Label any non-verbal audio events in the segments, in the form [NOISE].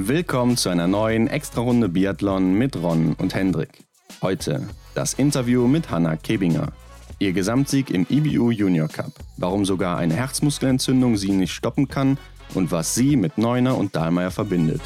Willkommen zu einer neuen Extra-Runde Biathlon mit Ron und Hendrik. Heute das Interview mit Hanna Kebinger. Ihr Gesamtsieg im IBU Junior Cup, warum sogar eine Herzmuskelentzündung sie nicht stoppen kann und was sie mit Neuner und Dahlmeier verbindet.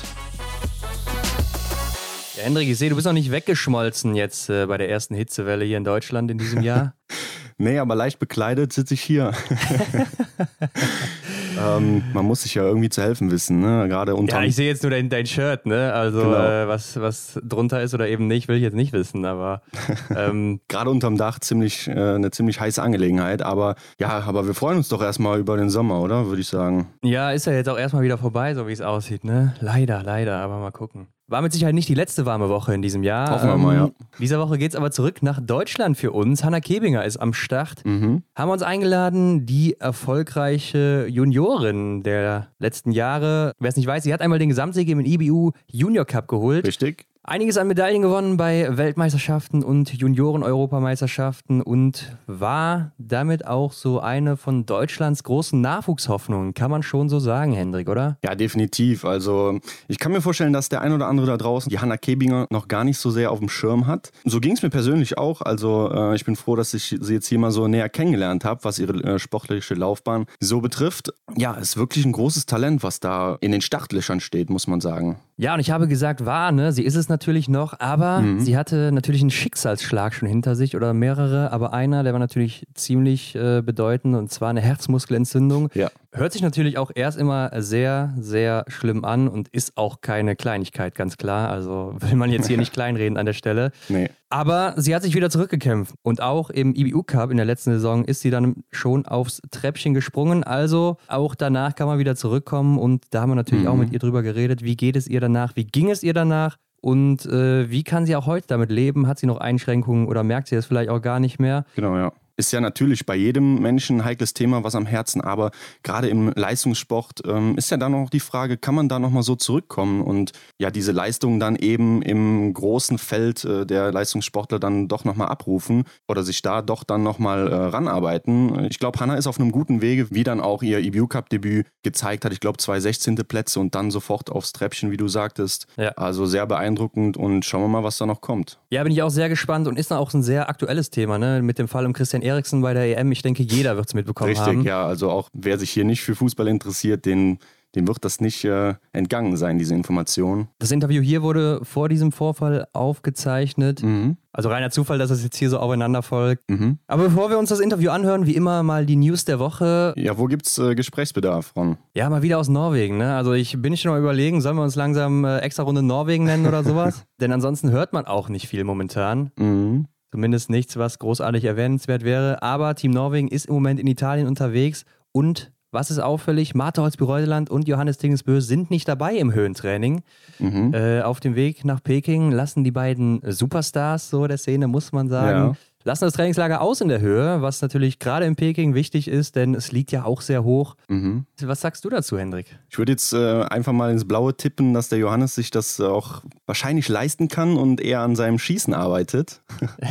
Ja, Hendrik, ich sehe, du bist noch nicht weggeschmolzen jetzt äh, bei der ersten Hitzewelle hier in Deutschland in diesem Jahr. [LAUGHS] nee, aber leicht bekleidet sitze ich hier. [LAUGHS] ähm, man muss sich ja irgendwie zu helfen wissen, ne? Gerade unter. Ja, ich sehe jetzt nur dein, dein Shirt, ne? Also genau. äh, was, was drunter ist oder eben nicht, will ich jetzt nicht wissen, aber. [LAUGHS] Ähm, Gerade unterm Dach ziemlich, äh, eine ziemlich heiße Angelegenheit, aber ja, aber wir freuen uns doch erstmal über den Sommer, oder? Würde ich sagen. Ja, ist ja jetzt auch erstmal wieder vorbei, so wie es aussieht, ne? Leider, leider, aber mal gucken. War mit Sicherheit nicht die letzte warme Woche in diesem Jahr. Hoffen wir mal, ja. Ähm, dieser Woche geht es aber zurück nach Deutschland für uns. Hanna Kebinger ist am Start. Mhm. Haben wir uns eingeladen, die erfolgreiche Juniorin der letzten Jahre. Wer es nicht weiß, sie hat einmal den Gesamtsieg im IBU Junior Cup geholt. Richtig. Einiges an Medaillen gewonnen bei Weltmeisterschaften und Junioren-Europameisterschaften und war damit auch so eine von Deutschlands großen Nachwuchshoffnungen. Kann man schon so sagen, Hendrik, oder? Ja, definitiv. Also ich kann mir vorstellen, dass der ein oder andere da draußen die Hanna Kebinger noch gar nicht so sehr auf dem Schirm hat. So ging es mir persönlich auch. Also äh, ich bin froh, dass ich sie jetzt hier mal so näher kennengelernt habe, was ihre äh, sportliche Laufbahn so betrifft. Ja, ist wirklich ein großes Talent, was da in den Startlöchern steht, muss man sagen. Ja, und ich habe gesagt, war, ne? Sie ist es natürlich noch, aber mhm. sie hatte natürlich einen Schicksalsschlag schon hinter sich oder mehrere, aber einer, der war natürlich ziemlich äh, bedeutend und zwar eine Herzmuskelentzündung. Ja. Hört sich natürlich auch erst immer sehr, sehr schlimm an und ist auch keine Kleinigkeit, ganz klar. Also will man jetzt hier nicht [LAUGHS] kleinreden an der Stelle. Nee. Aber sie hat sich wieder zurückgekämpft. Und auch im IBU Cup in der letzten Saison ist sie dann schon aufs Treppchen gesprungen. Also auch danach kann man wieder zurückkommen. Und da haben wir natürlich mhm. auch mit ihr drüber geredet. Wie geht es ihr danach? Wie ging es ihr danach? Und äh, wie kann sie auch heute damit leben? Hat sie noch Einschränkungen oder merkt sie das vielleicht auch gar nicht mehr? Genau, ja ist ja natürlich bei jedem Menschen ein heikles Thema, was am Herzen, aber gerade im Leistungssport ähm, ist ja dann noch die Frage, kann man da nochmal so zurückkommen und ja diese Leistungen dann eben im großen Feld äh, der Leistungssportler dann doch nochmal abrufen oder sich da doch dann nochmal äh, ranarbeiten. Ich glaube, Hanna ist auf einem guten Wege, wie dann auch ihr EBU Cup Debüt gezeigt hat. Ich glaube, zwei 16. Plätze und dann sofort aufs Treppchen, wie du sagtest. Ja. Also sehr beeindruckend und schauen wir mal, was da noch kommt. Ja, bin ich auch sehr gespannt und ist dann auch ein sehr aktuelles Thema, ne? Mit dem Fall um Christian Eriksen bei der EM. Ich denke, jeder wird es mitbekommen Richtig, haben. Richtig, ja. Also auch wer sich hier nicht für Fußball interessiert, den dem wird das nicht äh, entgangen sein, diese Information. Das Interview hier wurde vor diesem Vorfall aufgezeichnet. Mhm. Also reiner Zufall, dass es jetzt hier so aufeinander folgt. Mhm. Aber bevor wir uns das Interview anhören, wie immer mal die News der Woche. Ja, wo gibt's äh, Gesprächsbedarf, Ron? Ja, mal wieder aus Norwegen. Ne? Also ich bin schon mal überlegen, sollen wir uns langsam äh, extra Runde Norwegen nennen oder sowas? [LAUGHS] Denn ansonsten hört man auch nicht viel momentan. Mhm. Zumindest nichts, was großartig erwähnenswert wäre. Aber Team Norwegen ist im Moment in Italien unterwegs und was ist auffällig? Martha Holzby-Reuseland und Johannes Tingensbö sind nicht dabei im Höhentraining. Mhm. Äh, auf dem Weg nach Peking lassen die beiden Superstars so der Szene, muss man sagen. Ja lassen das Trainingslager aus in der Höhe, was natürlich gerade in Peking wichtig ist, denn es liegt ja auch sehr hoch. Mhm. Was sagst du dazu, Hendrik? Ich würde jetzt äh, einfach mal ins Blaue tippen, dass der Johannes sich das auch wahrscheinlich leisten kann und eher an seinem Schießen arbeitet.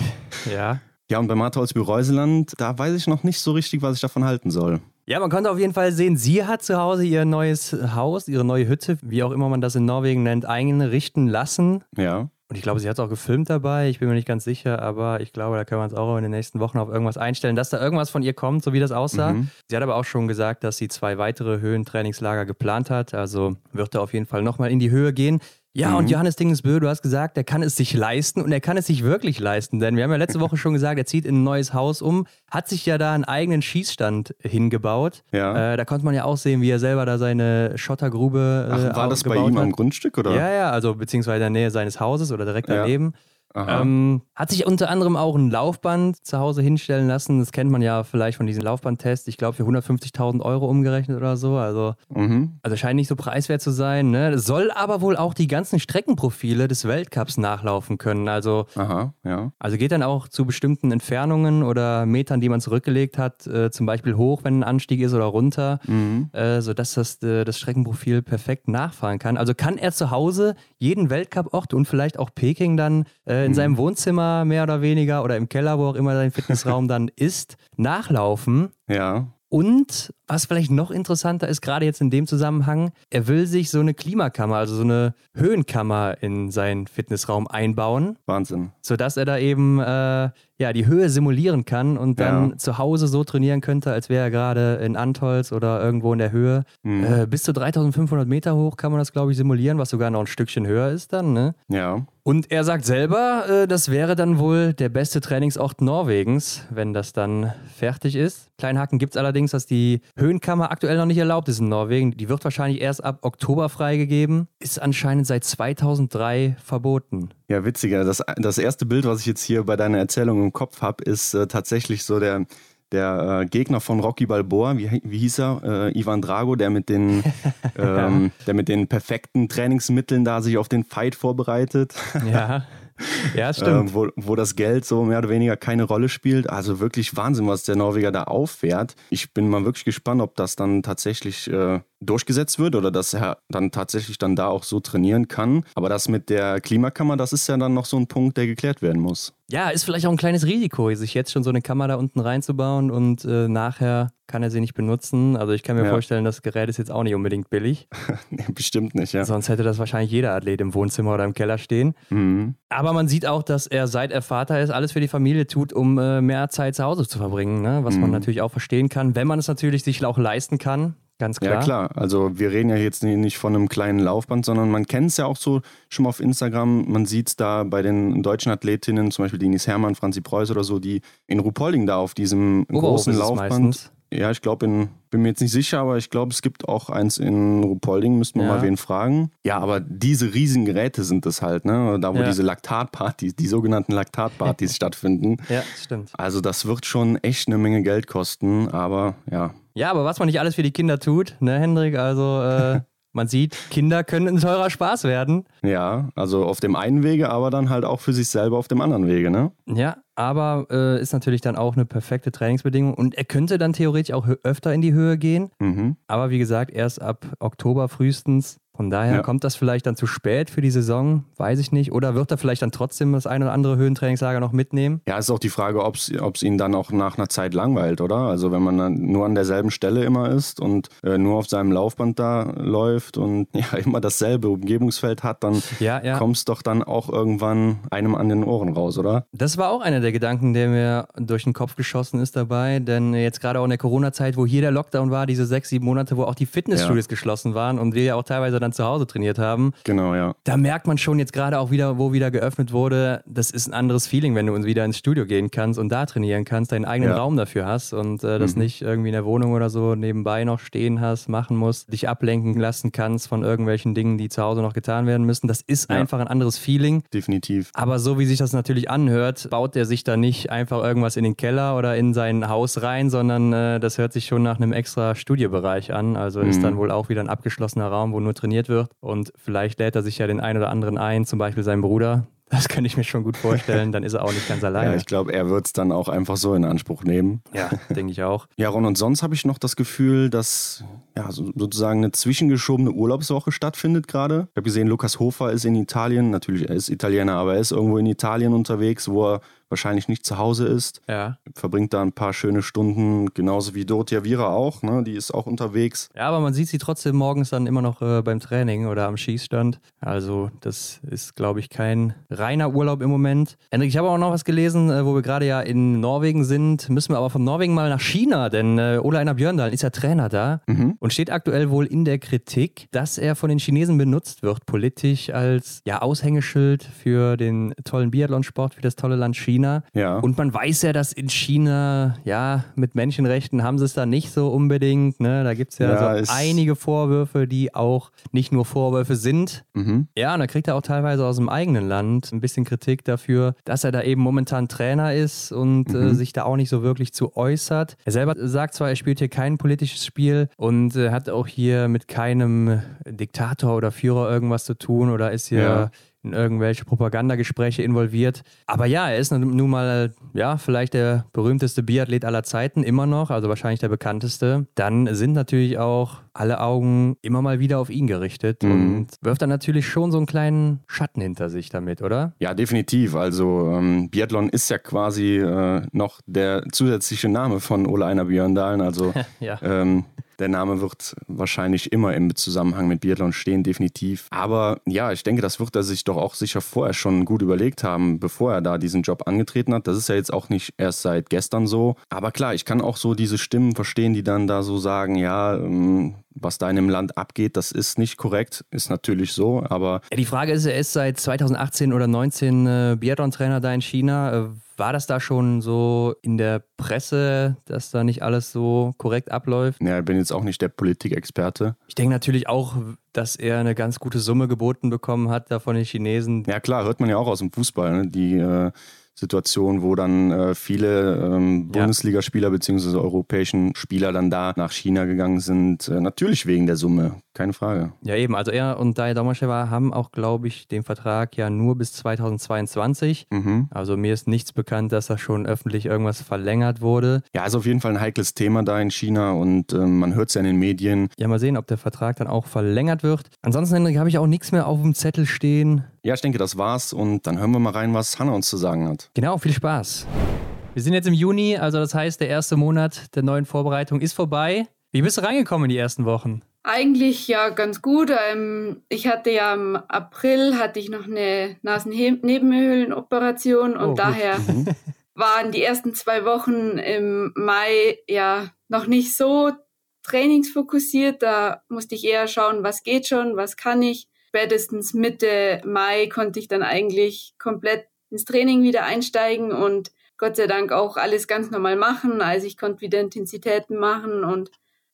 [LAUGHS] ja. Ja, und bei Martha aus Reuseland, da weiß ich noch nicht so richtig, was ich davon halten soll. Ja, man konnte auf jeden Fall sehen, sie hat zu Hause ihr neues Haus, ihre neue Hütte, wie auch immer man das in Norwegen nennt, einrichten lassen. Ja. Und ich glaube, sie hat es auch gefilmt dabei. Ich bin mir nicht ganz sicher, aber ich glaube, da können wir uns auch in den nächsten Wochen auf irgendwas einstellen, dass da irgendwas von ihr kommt, so wie das aussah. Mhm. Sie hat aber auch schon gesagt, dass sie zwei weitere Höhentrainingslager geplant hat. Also wird da auf jeden Fall nochmal in die Höhe gehen. Ja, mhm. und Johannes Dingesbö, du hast gesagt, er kann es sich leisten und er kann es sich wirklich leisten, denn wir haben ja letzte [LAUGHS] Woche schon gesagt, er zieht in ein neues Haus um, hat sich ja da einen eigenen Schießstand hingebaut. Ja. Äh, da konnte man ja auch sehen, wie er selber da seine Schottergrube. Äh, Ach, war das bei ihm hat. am Grundstück oder? Ja, ja, also beziehungsweise in der Nähe seines Hauses oder direkt daneben. Ja. Ähm, hat sich unter anderem auch ein Laufband zu Hause hinstellen lassen. Das kennt man ja vielleicht von diesen Laufbandtests. Ich glaube, für 150.000 Euro umgerechnet oder so. Also, mhm. also scheint nicht so preiswert zu sein. Ne? Soll aber wohl auch die ganzen Streckenprofile des Weltcups nachlaufen können. Also, Aha, ja. also geht dann auch zu bestimmten Entfernungen oder Metern, die man zurückgelegt hat, äh, zum Beispiel hoch, wenn ein Anstieg ist oder runter, mhm. äh, sodass das, äh, das Streckenprofil perfekt nachfahren kann. Also kann er zu Hause jeden Weltcup-Ort und vielleicht auch Peking dann äh, in mhm. seinem Wohnzimmer mehr oder weniger oder im Keller, wo auch immer sein Fitnessraum dann ist, nachlaufen. Ja. Und was vielleicht noch interessanter ist, gerade jetzt in dem Zusammenhang, er will sich so eine Klimakammer, also so eine Höhenkammer in seinen Fitnessraum einbauen. Wahnsinn. Sodass er da eben äh, ja, die Höhe simulieren kann und dann ja. zu Hause so trainieren könnte, als wäre er gerade in Antolz oder irgendwo in der Höhe. Mhm. Äh, bis zu 3500 Meter hoch kann man das, glaube ich, simulieren, was sogar noch ein Stückchen höher ist dann. Ne? Ja. Und er sagt selber, äh, das wäre dann wohl der beste Trainingsort Norwegens, wenn das dann fertig ist. Kleinhaken gibt es allerdings, dass die Höhenkammer aktuell noch nicht erlaubt ist in Norwegen. Die wird wahrscheinlich erst ab Oktober freigegeben. Ist anscheinend seit 2003 verboten. Ja, witziger. Das, das erste Bild, was ich jetzt hier bei deiner Erzählung im Kopf habe, ist äh, tatsächlich so der, der äh, Gegner von Rocky Balboa, wie, wie hieß er? Äh, Ivan Drago, der mit, den, [LAUGHS] ähm, der mit den perfekten Trainingsmitteln da sich auf den Fight vorbereitet. Ja. [LAUGHS] Ja, stimmt. Äh, wo, wo das Geld so mehr oder weniger keine Rolle spielt. Also wirklich Wahnsinn, was der Norweger da auffährt. Ich bin mal wirklich gespannt, ob das dann tatsächlich äh, durchgesetzt wird oder dass er dann tatsächlich dann da auch so trainieren kann. Aber das mit der Klimakammer, das ist ja dann noch so ein Punkt, der geklärt werden muss. Ja, ist vielleicht auch ein kleines Risiko, sich jetzt schon so eine Kammer da unten reinzubauen und äh, nachher kann er sie nicht benutzen. Also ich kann mir ja. vorstellen, das Gerät ist jetzt auch nicht unbedingt billig. [LAUGHS] nee, bestimmt nicht, ja. Sonst hätte das wahrscheinlich jeder Athlet im Wohnzimmer oder im Keller stehen. Mhm. Aber man sieht auch, dass er, seit er Vater ist, alles für die Familie tut, um äh, mehr Zeit zu Hause zu verbringen. Ne? Was mhm. man natürlich auch verstehen kann, wenn man es natürlich sich auch leisten kann. Ganz klar. Ja, klar. Also wir reden ja jetzt nicht von einem kleinen Laufband, sondern man kennt es ja auch so schon mal auf Instagram. Man sieht es da bei den deutschen Athletinnen, zum Beispiel Denis Hermann, Franzi Preuß oder so, die in Rupolding da auf diesem oh, großen Laufband. Meistens. Ja, ich glaube, bin mir jetzt nicht sicher, aber ich glaube, es gibt auch eins in Rupolding, müssten wir ja. mal wen fragen. Ja, aber diese riesigen Geräte sind es halt, ne? Da, wo ja. diese Laktatpartys, die sogenannten Laktatpartys [LAUGHS] stattfinden. Ja, stimmt. Also, das wird schon echt eine Menge Geld kosten, aber ja. Ja, aber was man nicht alles für die Kinder tut, ne, Hendrik? Also, äh, [LAUGHS] man sieht, Kinder können ein teurer Spaß werden. Ja, also auf dem einen Wege, aber dann halt auch für sich selber auf dem anderen Wege, ne? Ja, aber äh, ist natürlich dann auch eine perfekte Trainingsbedingung. Und er könnte dann theoretisch auch öfter in die Höhe gehen. Mhm. Aber wie gesagt, erst ab Oktober frühestens. Von daher ja. kommt das vielleicht dann zu spät für die Saison, weiß ich nicht. Oder wird er vielleicht dann trotzdem das eine oder andere Höhentrainingslager noch mitnehmen? Ja, ist auch die Frage, ob es ihn dann auch nach einer Zeit langweilt, oder? Also wenn man dann nur an derselben Stelle immer ist und äh, nur auf seinem Laufband da läuft und [LAUGHS] ja immer dasselbe Umgebungsfeld hat, dann ja, ja. kommst doch dann auch irgendwann einem an den Ohren raus, oder? Das war auch einer der Gedanken, der mir durch den Kopf geschossen ist dabei. Denn jetzt gerade auch in der Corona-Zeit, wo hier der Lockdown war, diese sechs, sieben Monate, wo auch die Fitnessstudios geschlossen waren und wir ja auch teilweise dann zu Hause trainiert haben. Genau, ja. Da merkt man schon jetzt gerade auch wieder, wo wieder geöffnet wurde, das ist ein anderes Feeling, wenn du uns wieder ins Studio gehen kannst und da trainieren kannst, deinen eigenen ja. Raum dafür hast und äh, das mhm. nicht irgendwie in der Wohnung oder so nebenbei noch stehen hast, machen musst, dich ablenken lassen kannst von irgendwelchen Dingen, die zu Hause noch getan werden müssen. Das ist ja. einfach ein anderes Feeling. Definitiv. Aber so wie sich das natürlich anhört, baut der sich da nicht einfach irgendwas in den Keller oder in sein Haus rein, sondern äh, das hört sich schon nach einem extra Studiobereich an. Also mhm. ist dann wohl auch wieder ein abgeschlossener Raum, wo nur trainiert wird. Und vielleicht lädt er sich ja den einen oder anderen ein, zum Beispiel seinen Bruder. Das könnte ich mir schon gut vorstellen. Dann ist er auch nicht ganz [LAUGHS] alleine. Ja, ich glaube, er wird es dann auch einfach so in Anspruch nehmen. Ja, denke ich auch. [LAUGHS] Ja, Ron, und sonst habe ich noch das Gefühl, dass ja, sozusagen eine zwischengeschobene Urlaubswoche stattfindet gerade. Ich habe gesehen, Lukas Hofer ist in Italien. Natürlich, er ist Italiener, aber er ist irgendwo in Italien unterwegs, wo er wahrscheinlich nicht zu Hause ist. Ja. Verbringt da ein paar schöne Stunden, genauso wie Dorothea Vira auch, ne? Die ist auch unterwegs. Ja, aber man sieht sie trotzdem morgens dann immer noch äh, beim Training oder am Schießstand. Also, das ist, glaube ich, kein reiner Urlaub im Moment. Hendrik, ich habe auch noch was gelesen, äh, wo wir gerade ja in Norwegen sind. Müssen wir aber von Norwegen mal nach China, denn äh, Ola Einar Björndal ist ja Trainer da mhm. und steht aktuell wohl in der Kritik, dass er von den Chinesen benutzt wird, politisch als ja, Aushängeschild für den tollen Biathlonsport, für das tolle Land China. China. Ja. Und man weiß ja, dass in China, ja, mit Menschenrechten haben sie es da nicht so unbedingt. Ne? Da gibt es ja, ja so einige Vorwürfe, die auch nicht nur Vorwürfe sind. Mhm. Ja, und da kriegt er auch teilweise aus dem eigenen Land ein bisschen Kritik dafür, dass er da eben momentan Trainer ist und äh, mhm. äh, sich da auch nicht so wirklich zu äußert. Er selber sagt zwar, er spielt hier kein politisches Spiel und äh, hat auch hier mit keinem Diktator oder Führer irgendwas zu tun oder ist hier ja in irgendwelche Propagandagespräche involviert. Aber ja, er ist nun mal, ja, vielleicht der berühmteste Biathlet aller Zeiten, immer noch, also wahrscheinlich der bekannteste. Dann sind natürlich auch alle Augen immer mal wieder auf ihn gerichtet mhm. und wirft dann natürlich schon so einen kleinen Schatten hinter sich damit, oder? Ja, definitiv. Also ähm, Biathlon ist ja quasi äh, noch der zusätzliche Name von Ole Einer Björndalen. Also [LAUGHS] ja. ähm, der Name wird wahrscheinlich immer im Zusammenhang mit Biathlon stehen, definitiv. Aber ja, ich denke, das wird er sich doch auch sicher vorher schon gut überlegt haben, bevor er da diesen Job angetreten hat. Das ist ja jetzt auch nicht erst seit gestern so. Aber klar, ich kann auch so diese Stimmen verstehen, die dann da so sagen, ja, ähm, was da in dem Land abgeht, das ist nicht korrekt, ist natürlich so, aber... Ja, die Frage ist, er ist seit 2018 oder 2019 äh, Biathlon-Trainer da in China. Äh, war das da schon so in der Presse, dass da nicht alles so korrekt abläuft? Ja, ich bin jetzt auch nicht der Politikexperte. Ich denke natürlich auch, dass er eine ganz gute Summe geboten bekommen hat da von den Chinesen. Ja klar, hört man ja auch aus dem Fußball. Ne? Die äh, Situation, wo dann äh, viele ähm, Bundesligaspieler bzw. europäischen Spieler dann da nach China gegangen sind. Äh, natürlich wegen der Summe, keine Frage. Ja, eben. Also er und Dai Domasheva haben auch, glaube ich, den Vertrag ja nur bis 2022. Mhm. Also mir ist nichts bekannt, dass da schon öffentlich irgendwas verlängert wurde. Ja, ist auf jeden Fall ein heikles Thema da in China und äh, man hört es ja in den Medien. Ja, mal sehen, ob der Vertrag dann auch verlängert wird. Ansonsten, Henrik, habe ich auch nichts mehr auf dem Zettel stehen. Ja, ich denke, das war's und dann hören wir mal rein, was Hanna uns zu sagen hat. Genau, viel Spaß. Wir sind jetzt im Juni, also das heißt, der erste Monat der neuen Vorbereitung ist vorbei. Wie bist du reingekommen in die ersten Wochen? Eigentlich ja ganz gut. Ähm, ich hatte ja im April hatte ich noch eine Nasennebenhöhlenoperation und oh, daher mhm. [LAUGHS] waren die ersten zwei Wochen im Mai ja noch nicht so trainingsfokussiert. Da musste ich eher schauen, was geht schon, was kann ich spätestens Mitte Mai konnte ich dann eigentlich komplett ins Training wieder einsteigen und Gott sei Dank auch alles ganz normal machen. Also ich konnte wieder Intensitäten machen und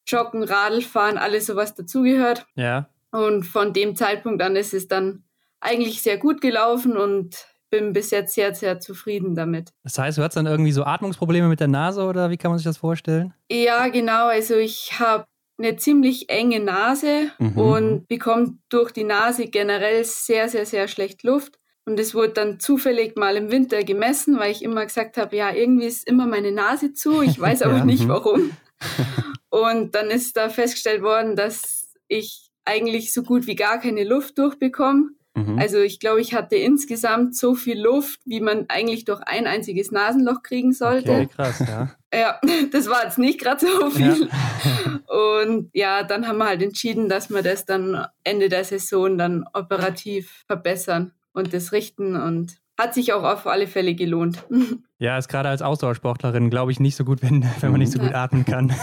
Joggen, Radlfahren, alles sowas dazugehört. Ja. Und von dem Zeitpunkt an ist es dann eigentlich sehr gut gelaufen und bin bis jetzt sehr, sehr zufrieden damit. Das heißt, du hattest dann irgendwie so Atmungsprobleme mit der Nase oder wie kann man sich das vorstellen? Ja, genau. Also ich habe eine ziemlich enge Nase mhm. und bekommt durch die Nase generell sehr, sehr, sehr schlecht Luft. Und es wurde dann zufällig mal im Winter gemessen, weil ich immer gesagt habe, ja, irgendwie ist immer meine Nase zu, ich [LAUGHS] weiß aber ja, nicht mhm. warum. [LAUGHS] und dann ist da festgestellt worden, dass ich eigentlich so gut wie gar keine Luft durchbekomme. Mhm. Also ich glaube, ich hatte insgesamt so viel Luft, wie man eigentlich durch ein einziges Nasenloch kriegen sollte. Okay, krass, ja. Ja, [LAUGHS] das war jetzt nicht gerade so viel. Ja. Und ja, dann haben wir halt entschieden, dass wir das dann Ende der Saison dann operativ verbessern und das richten und hat sich auch auf alle Fälle gelohnt. [LAUGHS] Ja, ist gerade als Ausdauersportlerin, glaube ich, nicht so gut, wenn, wenn man nicht so gut atmen kann.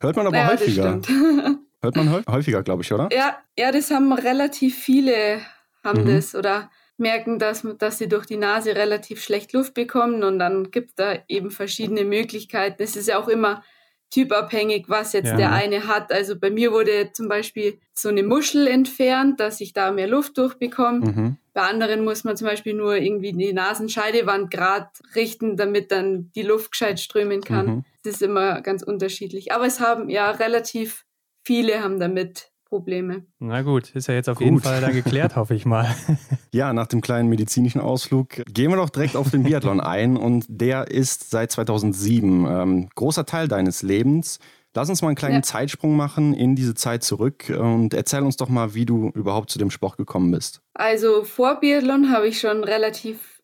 Hört man aber ja, häufiger. [LAUGHS] Hört man häufiger, glaube ich, oder? Ja, ja, das haben relativ viele haben mhm. das oder merken, dass, dass sie durch die Nase relativ schlecht Luft bekommen und dann gibt es da eben verschiedene Möglichkeiten. Es ist ja auch immer typabhängig, was jetzt ja. der eine hat. Also bei mir wurde zum Beispiel so eine Muschel entfernt, dass ich da mehr Luft durchbekomme. Mhm. Bei anderen muss man zum Beispiel nur irgendwie die Nasenscheidewand gerade richten, damit dann die Luft gescheit strömen kann. Mhm. Das ist immer ganz unterschiedlich. Aber es haben ja relativ viele haben damit Probleme. Na gut, ist ja jetzt auf gut. jeden Fall dann geklärt, hoffe ich mal. [LAUGHS] Ja, nach dem kleinen medizinischen Ausflug gehen wir doch direkt auf den Biathlon ein und der ist seit 2007 ähm, großer Teil deines Lebens. Lass uns mal einen kleinen ja. Zeitsprung machen in diese Zeit zurück und erzähl uns doch mal, wie du überhaupt zu dem Sport gekommen bist. Also vor Biathlon habe ich schon relativ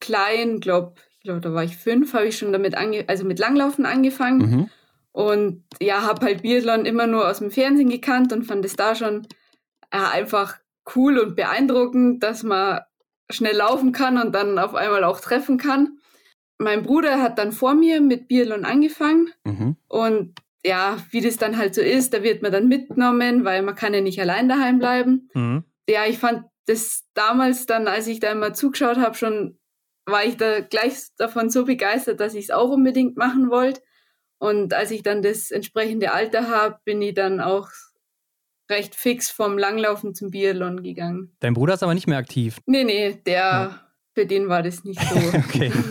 klein, glaube ich, glaube da war ich fünf, habe ich schon damit ange also mit Langlaufen angefangen. Mhm. Und ja, habe halt Biathlon immer nur aus dem Fernsehen gekannt und fand es da schon ja, einfach cool und beeindruckend, dass man schnell laufen kann und dann auf einmal auch treffen kann. Mein Bruder hat dann vor mir mit Biathlon angefangen mhm. und ja, wie das dann halt so ist, da wird man dann mitgenommen, weil man kann ja nicht allein daheim bleiben. Mhm. Ja, ich fand das damals dann, als ich da immer zugeschaut habe, schon war ich da gleich davon so begeistert, dass ich es auch unbedingt machen wollte. Und als ich dann das entsprechende Alter habe, bin ich dann auch recht fix vom Langlaufen zum Biathlon gegangen. Dein Bruder ist aber nicht mehr aktiv. Nee, nee, der, ja. für den war das nicht so. [LAUGHS] okay. [LAUGHS]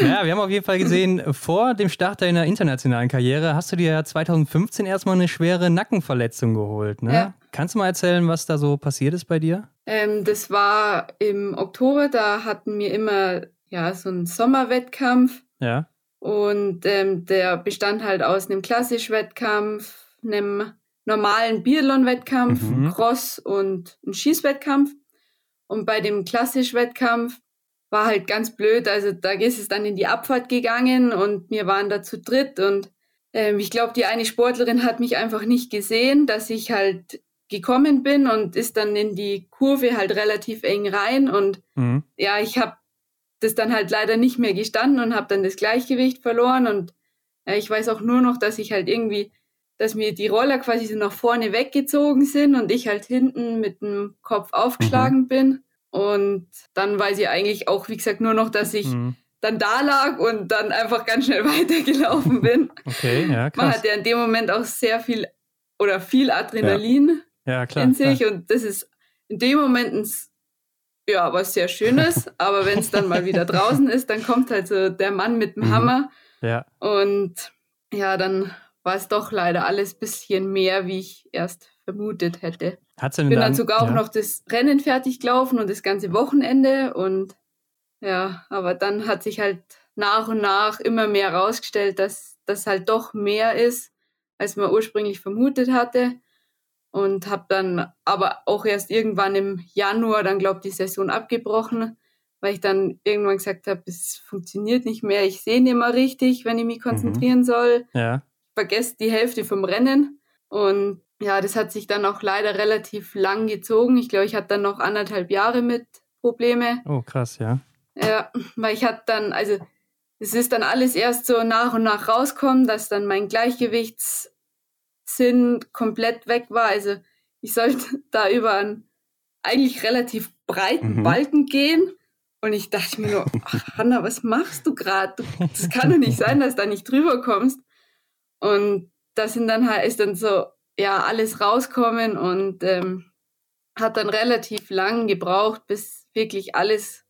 Ja, wir haben auf jeden Fall gesehen, vor dem Start deiner internationalen Karriere hast du dir ja 2015 erstmal eine schwere Nackenverletzung geholt. Ne? Ja. Kannst du mal erzählen, was da so passiert ist bei dir? Ähm, das war im Oktober, da hatten wir immer ja so einen Sommerwettkampf. Ja. Und ähm, der bestand halt aus einem Klassisch-Wettkampf, einem normalen Biathlon-Wettkampf, mhm. Cross und einem Schießwettkampf. Und bei dem Klassisch-Wettkampf war halt ganz blöd. Also da ist es dann in die Abfahrt gegangen und wir waren da zu dritt und ähm, ich glaube, die eine Sportlerin hat mich einfach nicht gesehen, dass ich halt gekommen bin und ist dann in die Kurve halt relativ eng rein und mhm. ja, ich habe das dann halt leider nicht mehr gestanden und habe dann das Gleichgewicht verloren und ja, ich weiß auch nur noch, dass ich halt irgendwie, dass mir die Roller quasi so nach vorne weggezogen sind und ich halt hinten mit dem Kopf aufgeschlagen mhm. bin und dann weiß ich eigentlich auch, wie gesagt, nur noch, dass ich mhm. dann da lag und dann einfach ganz schnell [LAUGHS] weitergelaufen bin. Okay, ja, krass. Man hat ja in dem Moment auch sehr viel oder viel Adrenalin ja. Ja, klar, in sich klar. und das ist in dem Moment ein ja, was sehr Schönes, [LAUGHS] aber wenn es dann mal wieder draußen ist, dann kommt halt so der Mann mit dem mhm. Hammer. Ja. Und ja, dann war es doch leider alles ein bisschen mehr, wie ich erst vermutet hätte. Hat's denn bin dann, dann sogar ja. auch noch das Rennen fertig gelaufen und das ganze Wochenende und ja, aber dann hat sich halt nach und nach immer mehr herausgestellt, dass das halt doch mehr ist, als man ursprünglich vermutet hatte und habe dann aber auch erst irgendwann im Januar dann glaube die Saison abgebrochen, weil ich dann irgendwann gesagt habe, es funktioniert nicht mehr, ich sehe nicht mehr richtig, wenn ich mich konzentrieren mhm. soll. Ja. Vergesst die Hälfte vom Rennen und ja, das hat sich dann auch leider relativ lang gezogen. Ich glaube, ich hatte dann noch anderthalb Jahre mit Probleme. Oh, krass, ja. Ja, weil ich hatte dann, also es ist dann alles erst so nach und nach rauskommen, dass dann mein Gleichgewichts Sinn komplett weg war. Also ich sollte [LAUGHS] da über einen eigentlich relativ breiten mhm. Balken gehen. Und ich dachte mir nur, [LAUGHS] ach, Hanna, was machst du gerade? Das kann doch nicht sein, dass du da nicht drüber kommst. Und das sind dann halt, ist dann so, ja, alles rauskommen und ähm, hat dann relativ lang gebraucht, bis wirklich alles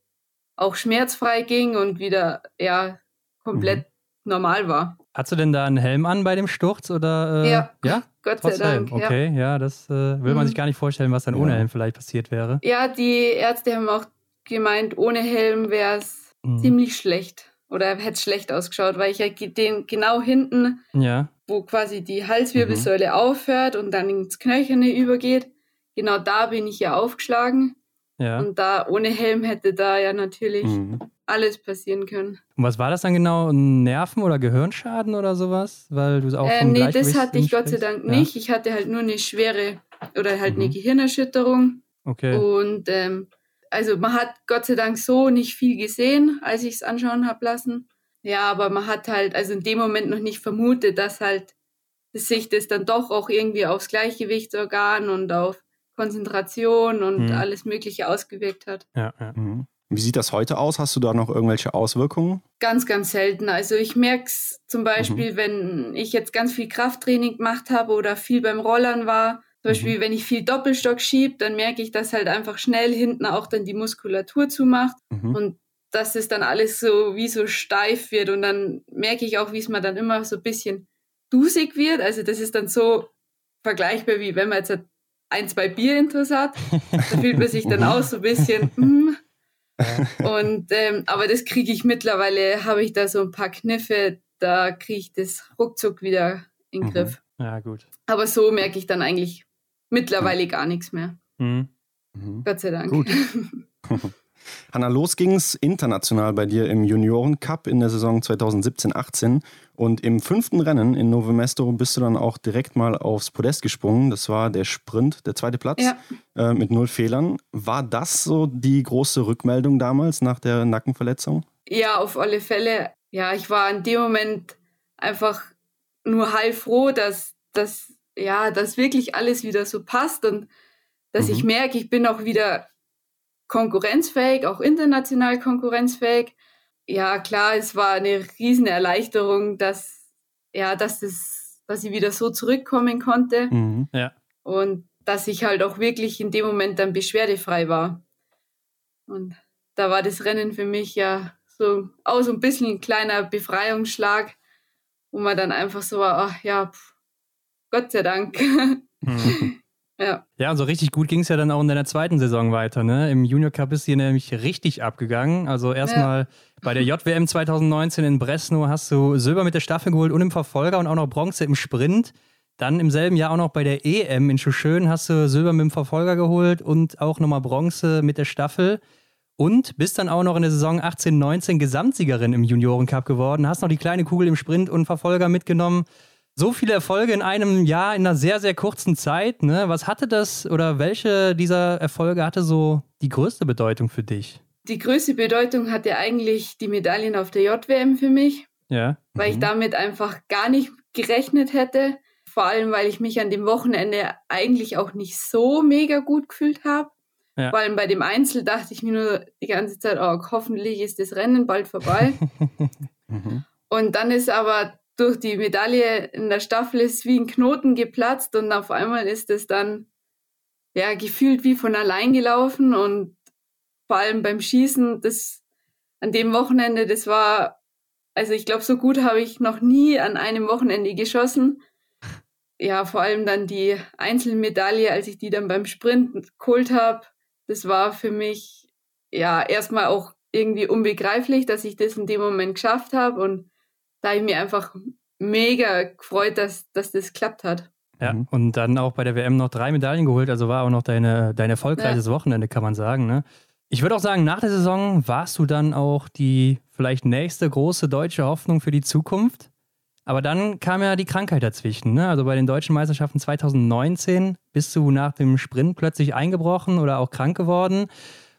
auch schmerzfrei ging und wieder, ja, komplett mhm. normal war. Hast du denn da einen Helm an bei dem Sturz oder? Äh, ja. Ja? Gott sei Dank. Okay, ja, ja das äh, will man mhm. sich gar nicht vorstellen, was dann ohne Helm vielleicht passiert wäre. Ja, die Ärzte haben auch gemeint, ohne Helm wäre es mhm. ziemlich schlecht oder hätte es schlecht ausgeschaut, weil ich ja den genau hinten, ja. wo quasi die Halswirbelsäule mhm. aufhört und dann ins Knöcherne übergeht, genau da bin ich ja aufgeschlagen. Ja. Und da ohne Helm hätte da ja natürlich mhm alles passieren können. Und was war das dann genau? Nerven- oder Gehirnschaden oder sowas? Weil du auch äh, Nee, das hatte ich Gott sei Dank ja. nicht. Ich hatte halt nur eine schwere oder halt mhm. eine Gehirnerschütterung. Okay. Und ähm, also man hat Gott sei Dank so nicht viel gesehen, als ich es anschauen habe lassen. Ja, aber man hat halt also in dem Moment noch nicht vermutet, dass halt sich das dann doch auch irgendwie aufs Gleichgewichtsorgan und auf Konzentration und mhm. alles Mögliche ausgewirkt hat. Ja, ja. Mhm. Wie sieht das heute aus? Hast du da noch irgendwelche Auswirkungen? Ganz, ganz selten. Also ich merke es zum Beispiel, mhm. wenn ich jetzt ganz viel Krafttraining gemacht habe oder viel beim Rollern war. Zum Beispiel, mhm. wenn ich viel Doppelstock schiebe, dann merke ich, dass halt einfach schnell hinten auch dann die Muskulatur zumacht mhm. und dass es dann alles so wie so steif wird. Und dann merke ich auch, wie es mir dann immer so ein bisschen dusig wird. Also das ist dann so vergleichbar, wie wenn man jetzt ein, zwei Bier intus hat. Da fühlt man sich dann [LAUGHS] auch so ein bisschen, mm, und ähm, aber das kriege ich mittlerweile, habe ich da so ein paar Kniffe, da kriege ich das ruckzuck wieder in den mhm. Griff. Ja, gut. Aber so merke ich dann eigentlich mittlerweile mhm. gar nichts mehr. Mhm. Gott sei Dank. Gut. [LAUGHS] Hanna, los ging es international bei dir im Junioren-Cup in der Saison 2017-18. Und im fünften Rennen in Novo Mesto bist du dann auch direkt mal aufs Podest gesprungen. Das war der Sprint, der zweite Platz ja. äh, mit null Fehlern. War das so die große Rückmeldung damals nach der Nackenverletzung? Ja, auf alle Fälle. Ja, ich war in dem Moment einfach nur heilfroh, dass, dass, ja, dass wirklich alles wieder so passt und dass mhm. ich merke, ich bin auch wieder konkurrenzfähig, auch international konkurrenzfähig. Ja, klar, es war eine riesen Erleichterung, dass, ja, dass das, dass ich wieder so zurückkommen konnte. Mhm, ja. Und dass ich halt auch wirklich in dem Moment dann beschwerdefrei war. Und da war das Rennen für mich ja so auch so ein bisschen ein kleiner Befreiungsschlag, wo man dann einfach so war, ach ja, pff, Gott sei Dank. Mhm. [LAUGHS] Ja. Ja, und so richtig gut ging es ja dann auch in deiner zweiten Saison weiter. Ne? Im Junior Cup ist hier nämlich richtig abgegangen. Also erstmal ja. bei der JWM 2019 in Bresno hast du Silber mit der Staffel geholt und im Verfolger und auch noch Bronze im Sprint. Dann im selben Jahr auch noch bei der EM in Schuschön hast du Silber mit dem Verfolger geholt und auch nochmal Bronze mit der Staffel. Und bist dann auch noch in der Saison 18-19 Gesamtsiegerin im Juniorencup geworden. Hast noch die kleine Kugel im Sprint und Verfolger mitgenommen. So viele Erfolge in einem Jahr in einer sehr, sehr kurzen Zeit. Ne? Was hatte das oder welche dieser Erfolge hatte so die größte Bedeutung für dich? Die größte Bedeutung hatte eigentlich die Medaillen auf der JWM für mich. Ja. Weil mhm. ich damit einfach gar nicht gerechnet hätte. Vor allem, weil ich mich an dem Wochenende eigentlich auch nicht so mega gut gefühlt habe. Ja. Vor allem bei dem Einzel dachte ich mir nur die ganze Zeit, oh, hoffentlich ist das Rennen bald vorbei. [LAUGHS] mhm. Und dann ist aber durch die Medaille in der Staffel ist wie ein Knoten geplatzt und auf einmal ist es dann ja gefühlt wie von allein gelaufen und vor allem beim Schießen, das an dem Wochenende, das war, also ich glaube, so gut habe ich noch nie an einem Wochenende geschossen. Ja, vor allem dann die Einzelmedaille, als ich die dann beim Sprint geholt habe, das war für mich ja erstmal auch irgendwie unbegreiflich, dass ich das in dem Moment geschafft habe und da habe ich mir einfach mega gefreut, dass, dass das geklappt hat. Ja, mhm. und dann auch bei der WM noch drei Medaillen geholt, also war auch noch deine, dein erfolgreiches ja. Wochenende, kann man sagen. Ne? Ich würde auch sagen, nach der Saison warst du dann auch die vielleicht nächste große deutsche Hoffnung für die Zukunft. Aber dann kam ja die Krankheit dazwischen. Ne? Also bei den deutschen Meisterschaften 2019 bist du nach dem Sprint plötzlich eingebrochen oder auch krank geworden.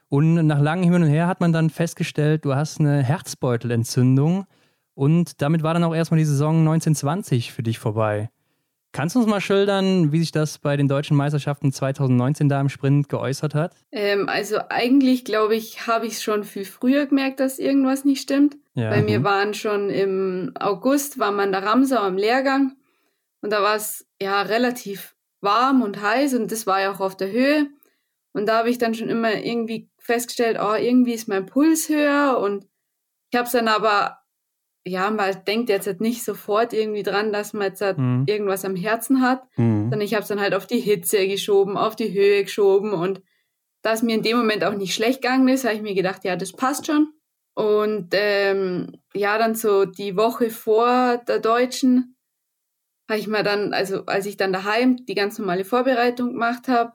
Und nach langem Hin und Her hat man dann festgestellt, du hast eine Herzbeutelentzündung. Und damit war dann auch erstmal die Saison 1920 für dich vorbei. Kannst du uns mal schildern, wie sich das bei den deutschen Meisterschaften 2019 da im Sprint geäußert hat? Ähm, also eigentlich glaube ich, habe ich schon viel früher gemerkt, dass irgendwas nicht stimmt. Ja. Bei mir mhm. waren schon im August, war man der Ramsau am Lehrgang und da war es ja relativ warm und heiß und das war ja auch auf der Höhe. Und da habe ich dann schon immer irgendwie festgestellt, oh, irgendwie ist mein Puls höher und ich habe es dann aber, ja, man denkt jetzt halt nicht sofort irgendwie dran, dass man jetzt halt mhm. irgendwas am Herzen hat, mhm. sondern ich habe es dann halt auf die Hitze geschoben, auf die Höhe geschoben und da es mir in dem Moment auch nicht schlecht gegangen ist, habe ich mir gedacht, ja, das passt schon. Und ähm, ja, dann so die Woche vor der Deutschen habe ich mir dann, also als ich dann daheim die ganz normale Vorbereitung gemacht habe,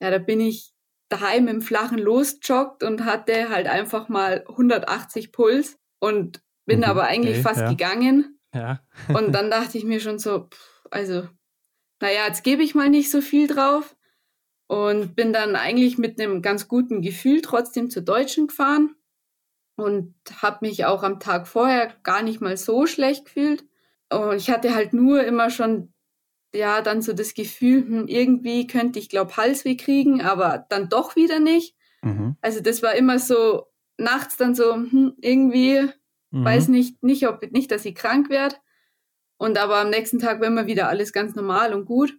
ja, da bin ich daheim im Flachen losjoggt und hatte halt einfach mal 180 Puls und bin mhm, aber eigentlich okay, fast ja. gegangen. Ja. [LAUGHS] und dann dachte ich mir schon so, pff, also, naja, jetzt gebe ich mal nicht so viel drauf und bin dann eigentlich mit einem ganz guten Gefühl trotzdem zur Deutschen gefahren und habe mich auch am Tag vorher gar nicht mal so schlecht gefühlt. Und ich hatte halt nur immer schon, ja, dann so das Gefühl, hm, irgendwie könnte ich, glaube Halsweh kriegen, aber dann doch wieder nicht. Mhm. Also das war immer so nachts dann so, hm, irgendwie, mhm. weiß nicht, nicht, ob nicht, dass ich krank werde. Und aber am nächsten Tag war immer wieder alles ganz normal und gut.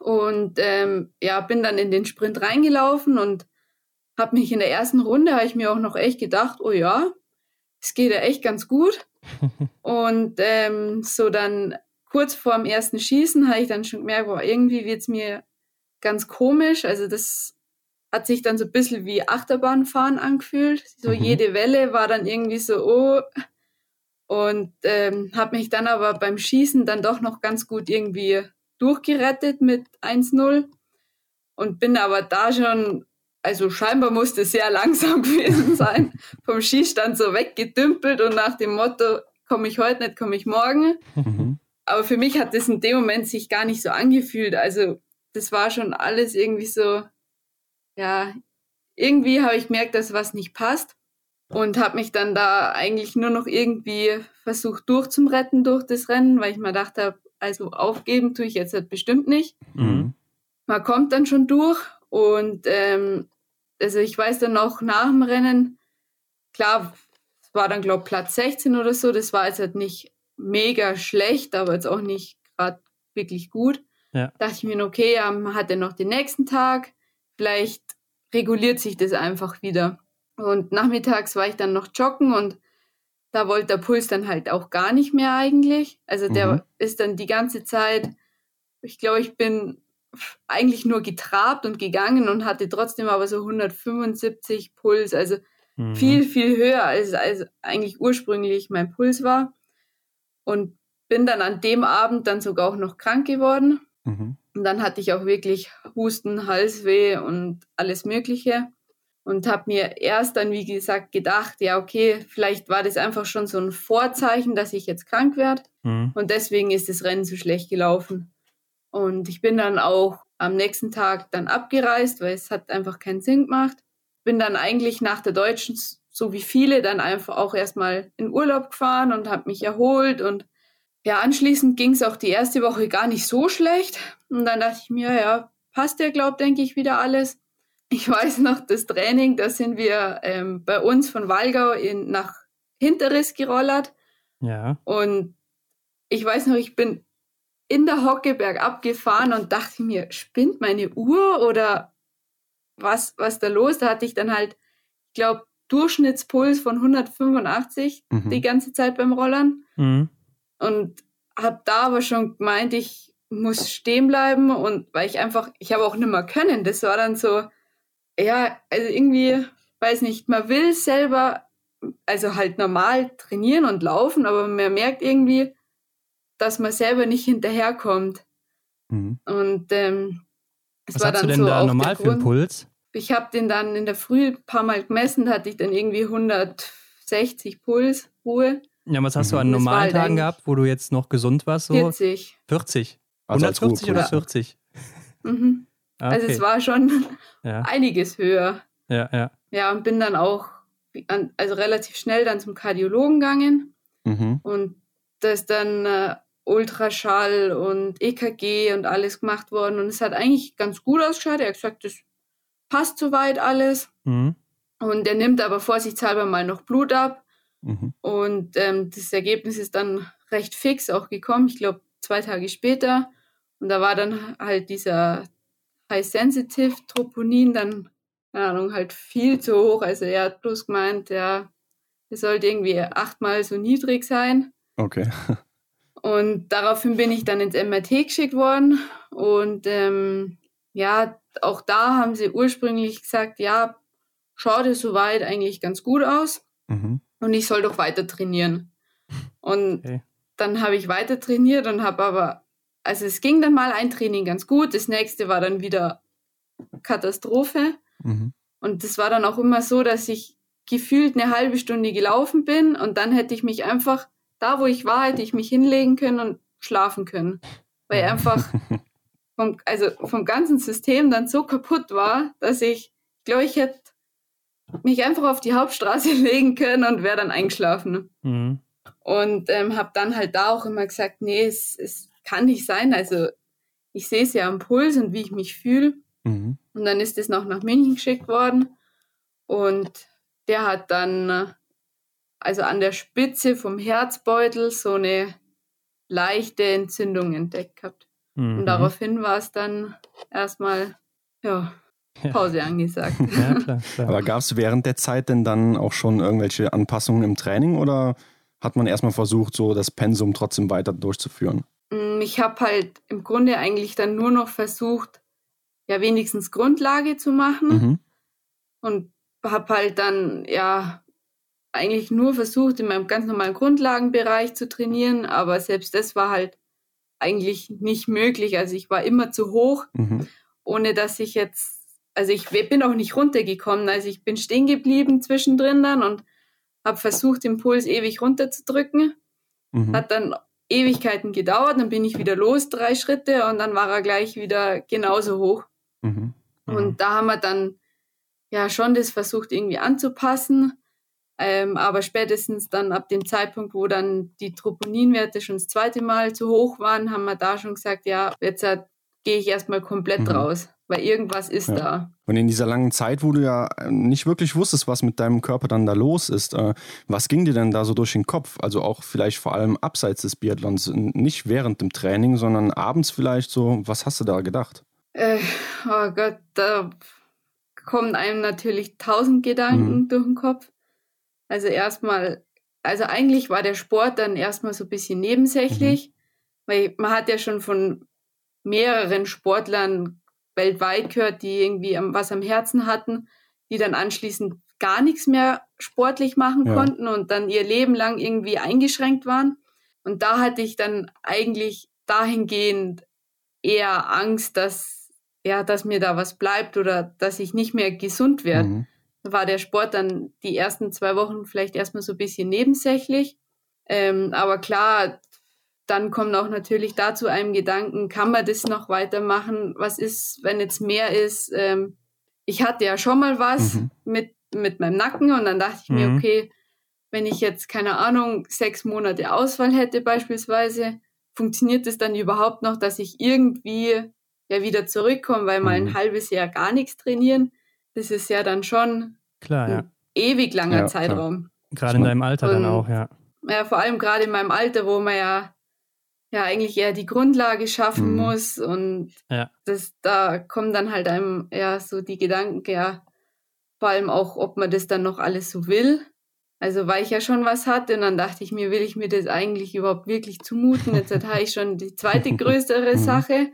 Und ähm, ja, bin dann in den Sprint reingelaufen und habe mich in der ersten Runde, habe ich mir auch noch echt gedacht, oh ja, es geht ja echt ganz gut. [LAUGHS] und ähm, so dann kurz vor dem ersten Schießen habe ich dann schon gemerkt, boah, irgendwie wird es mir ganz komisch. Also das hat sich dann so ein bisschen wie Achterbahnfahren angefühlt. So mhm. jede Welle war dann irgendwie so, oh. Und ähm, habe mich dann aber beim Schießen dann doch noch ganz gut irgendwie durchgerettet mit 1-0 und bin aber da schon also scheinbar musste es sehr [LAUGHS] langsam gewesen sein, vom Schießstand so weggedümpelt und nach dem Motto, komme ich heute nicht, komme ich morgen. Mhm. Aber für mich hat das in dem Moment sich gar nicht so angefühlt. Also das war schon alles irgendwie so, ja, irgendwie habe ich gemerkt, dass was nicht passt und habe mich dann da eigentlich nur noch irgendwie versucht durchzuretten durch das Rennen, weil ich mir gedacht habe, also aufgeben tue ich jetzt halt bestimmt nicht. Mhm. Man kommt dann schon durch und ähm, also ich weiß dann noch nach dem Rennen, klar, es war dann, glaube ich, Platz 16 oder so. Das war jetzt halt nicht mega schlecht, aber jetzt auch nicht gerade wirklich gut. Ja. Dachte ich mir, okay, man hat ja noch den nächsten Tag. Vielleicht reguliert sich das einfach wieder. Und nachmittags war ich dann noch joggen und da wollte der Puls dann halt auch gar nicht mehr eigentlich. Also der mhm. ist dann die ganze Zeit, ich glaube, ich bin eigentlich nur getrabt und gegangen und hatte trotzdem aber so 175 Puls, also mhm. viel, viel höher als, als eigentlich ursprünglich mein Puls war. Und bin dann an dem Abend dann sogar auch noch krank geworden. Mhm. Und dann hatte ich auch wirklich Husten, Halsweh und alles Mögliche. Und habe mir erst dann, wie gesagt, gedacht, ja, okay, vielleicht war das einfach schon so ein Vorzeichen, dass ich jetzt krank werde. Mhm. Und deswegen ist das Rennen so schlecht gelaufen. Und ich bin dann auch am nächsten Tag dann abgereist, weil es hat einfach keinen Sinn gemacht. Bin dann eigentlich nach der Deutschen, so wie viele, dann einfach auch erstmal in Urlaub gefahren und habe mich erholt. Und ja, anschließend ging es auch die erste Woche gar nicht so schlecht. Und dann dachte ich mir, ja, passt ja, glaub, denke ich, wieder alles. Ich weiß noch, das Training, da sind wir ähm, bei uns von Walgau in, nach Hinterriss gerollert. Ja. Und ich weiß noch, ich bin in der Hocke bergab gefahren und dachte mir, spinnt meine Uhr oder was, was da los? Da hatte ich dann halt, ich glaube, Durchschnittspuls von 185 mhm. die ganze Zeit beim Rollern. Mhm. Und habe da aber schon gemeint, ich muss stehen bleiben und weil ich einfach, ich habe auch nicht mehr können. Das war dann so, ja, also irgendwie, weiß nicht, man will selber, also halt normal trainieren und laufen, aber man merkt irgendwie, dass man selber nicht hinterherkommt. Mhm. Und ähm, es Was war dann du denn so da normal für einen Puls? Ich habe den dann in der Früh ein paar Mal gemessen, da hatte ich dann irgendwie 160 Puls, Ruhe. Ja, was hast mhm. du an normalen Tagen gehabt, wo du jetzt noch gesund warst? So? 40. 40? Also 140 oder 40? Mhm. Okay. Also es war schon [LAUGHS] ja. einiges höher. Ja, ja. Ja, und bin dann auch also relativ schnell dann zum Kardiologen gegangen. Mhm. Und da ist dann äh, Ultraschall und EKG und alles gemacht worden. Und es hat eigentlich ganz gut ausgeschaut. Er hat gesagt, das passt soweit alles. Mhm. Und er nimmt aber vorsichtshalber mal noch Blut ab. Mhm. Und ähm, das Ergebnis ist dann recht fix auch gekommen. Ich glaube, zwei Tage später. Und da war dann halt dieser High-Sensitive Troponin dann, keine Ahnung, halt viel zu hoch. Also er hat bloß gemeint, ja, es sollte irgendwie achtmal so niedrig sein. Okay. [LAUGHS] Und daraufhin bin ich dann ins MRT geschickt worden. Und ähm, ja, auch da haben sie ursprünglich gesagt, ja, schaut es soweit eigentlich ganz gut aus. Mhm. Und ich soll doch weiter trainieren. Und okay. dann habe ich weiter trainiert und habe aber, also es ging dann mal ein Training ganz gut. Das nächste war dann wieder Katastrophe. Mhm. Und das war dann auch immer so, dass ich gefühlt eine halbe Stunde gelaufen bin und dann hätte ich mich einfach da, wo ich war, hätte ich mich hinlegen können und schlafen können. Weil einfach [LAUGHS] vom, also vom ganzen System dann so kaputt war, dass ich, glaube ich, hätte mich einfach auf die Hauptstraße [LAUGHS] legen können und wäre dann eingeschlafen. Mhm. Und ähm, habe dann halt da auch immer gesagt, nee, es, es kann nicht sein. Also ich sehe es ja am Puls und wie ich mich fühle. Mhm. Und dann ist es noch nach München geschickt worden. Und der hat dann äh, also an der Spitze vom Herzbeutel so eine leichte Entzündung entdeckt gehabt. Mhm. Und daraufhin war es dann erstmal, ja, Pause angesagt. [LAUGHS] ja, klar, klar. Aber gab es während der Zeit denn dann auch schon irgendwelche Anpassungen im Training oder hat man erstmal versucht, so das Pensum trotzdem weiter durchzuführen? Mm, ich habe halt im Grunde eigentlich dann nur noch versucht, ja, wenigstens Grundlage zu machen mhm. und habe halt dann, ja, eigentlich nur versucht, in meinem ganz normalen Grundlagenbereich zu trainieren, aber selbst das war halt eigentlich nicht möglich. Also ich war immer zu hoch, mhm. ohne dass ich jetzt, also ich bin auch nicht runtergekommen. Also ich bin stehen geblieben zwischendrin dann und habe versucht, den Puls ewig runterzudrücken. Mhm. Hat dann Ewigkeiten gedauert, dann bin ich wieder los, drei Schritte und dann war er gleich wieder genauso hoch. Mhm. Mhm. Und da haben wir dann ja schon das versucht irgendwie anzupassen. Ähm, aber spätestens dann ab dem Zeitpunkt, wo dann die Troponinwerte schon das zweite Mal zu hoch waren, haben wir da schon gesagt, ja, jetzt äh, gehe ich erstmal komplett mhm. raus, weil irgendwas ist ja. da. Und in dieser langen Zeit, wo du ja äh, nicht wirklich wusstest, was mit deinem Körper dann da los ist, äh, was ging dir denn da so durch den Kopf? Also auch vielleicht vor allem abseits des Biathlons, nicht während dem Training, sondern abends vielleicht so, was hast du da gedacht? Äh, oh Gott, da kommen einem natürlich tausend Gedanken mhm. durch den Kopf. Also erstmal, also eigentlich war der Sport dann erstmal so ein bisschen nebensächlich, mhm. weil man hat ja schon von mehreren Sportlern weltweit gehört, die irgendwie was am Herzen hatten, die dann anschließend gar nichts mehr sportlich machen ja. konnten und dann ihr Leben lang irgendwie eingeschränkt waren. Und da hatte ich dann eigentlich dahingehend eher Angst, dass, ja, dass mir da was bleibt oder dass ich nicht mehr gesund werde. Mhm. Da war der Sport dann die ersten zwei Wochen vielleicht erstmal so ein bisschen nebensächlich. Ähm, aber klar, dann kommt auch natürlich dazu einem Gedanken, kann man das noch weitermachen? Was ist, wenn jetzt mehr ist? Ähm, ich hatte ja schon mal was mhm. mit, mit meinem Nacken und dann dachte ich mhm. mir, okay, wenn ich jetzt, keine Ahnung, sechs Monate Ausfall hätte beispielsweise, funktioniert es dann überhaupt noch, dass ich irgendwie ja wieder zurückkomme, weil mal ein mhm. halbes Jahr gar nichts trainieren, das ist ja dann schon Klar, ein ja. ewig langer ja, Zeitraum. Gerade in deinem Alter und, dann auch, ja. Ja, vor allem gerade in meinem Alter, wo man ja ja eigentlich eher die Grundlage schaffen mhm. muss und ja. das da kommen dann halt einem ja so die Gedanken ja vor allem auch ob man das dann noch alles so will also weil ich ja schon was hatte und dann dachte ich mir will ich mir das eigentlich überhaupt wirklich zumuten jetzt habe ich schon die zweite [LAUGHS] größere mhm. Sache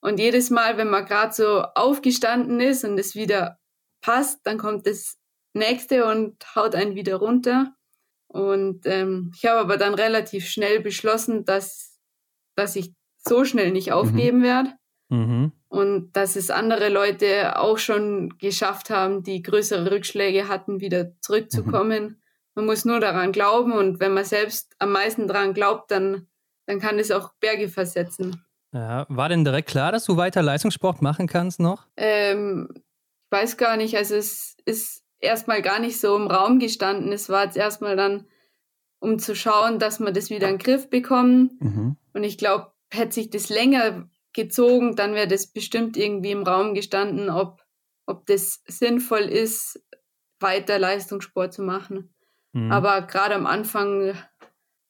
und jedes Mal wenn man gerade so aufgestanden ist und es wieder passt dann kommt das nächste und haut einen wieder runter und ähm, ich habe aber dann relativ schnell beschlossen dass dass ich so schnell nicht mhm. aufgeben mhm. werde. Mhm. Und dass es andere Leute auch schon geschafft haben, die größere Rückschläge hatten, wieder zurückzukommen. Mhm. Man muss nur daran glauben und wenn man selbst am meisten daran glaubt, dann, dann kann es auch Berge versetzen. Ja, war denn direkt klar, dass du weiter Leistungssport machen kannst noch? Ähm, ich weiß gar nicht. Also es ist erstmal gar nicht so im Raum gestanden. Es war jetzt erstmal dann um zu schauen, dass wir das wieder in den Griff bekommen. Mhm. Und ich glaube, hätte sich das länger gezogen, dann wäre das bestimmt irgendwie im Raum gestanden, ob, ob das sinnvoll ist, weiter Leistungssport zu machen. Mhm. Aber gerade am Anfang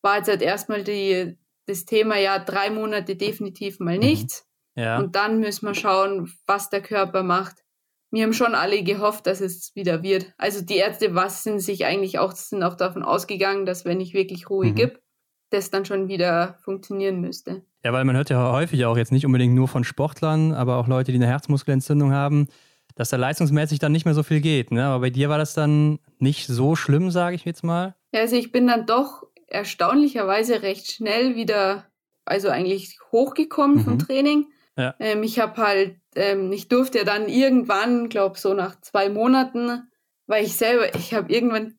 war jetzt halt erstmal die, das Thema, ja, drei Monate definitiv mal mhm. nichts. Mhm. Ja. Und dann müssen wir schauen, was der Körper macht wir haben schon alle gehofft, dass es wieder wird. Also die Ärzte was sind sich eigentlich auch, sind auch davon ausgegangen, dass wenn ich wirklich Ruhe mhm. gibt, das dann schon wieder funktionieren müsste. Ja, weil man hört ja häufig auch jetzt nicht unbedingt nur von Sportlern, aber auch Leute, die eine Herzmuskelentzündung haben, dass da leistungsmäßig dann nicht mehr so viel geht. Ne? Aber bei dir war das dann nicht so schlimm, sage ich jetzt mal. Ja, also ich bin dann doch erstaunlicherweise recht schnell wieder, also eigentlich hochgekommen mhm. vom Training. Ja. Ähm, ich habe halt, ähm, ich durfte ja dann irgendwann, glaube so nach zwei Monaten, weil ich selber, ich habe irgendwann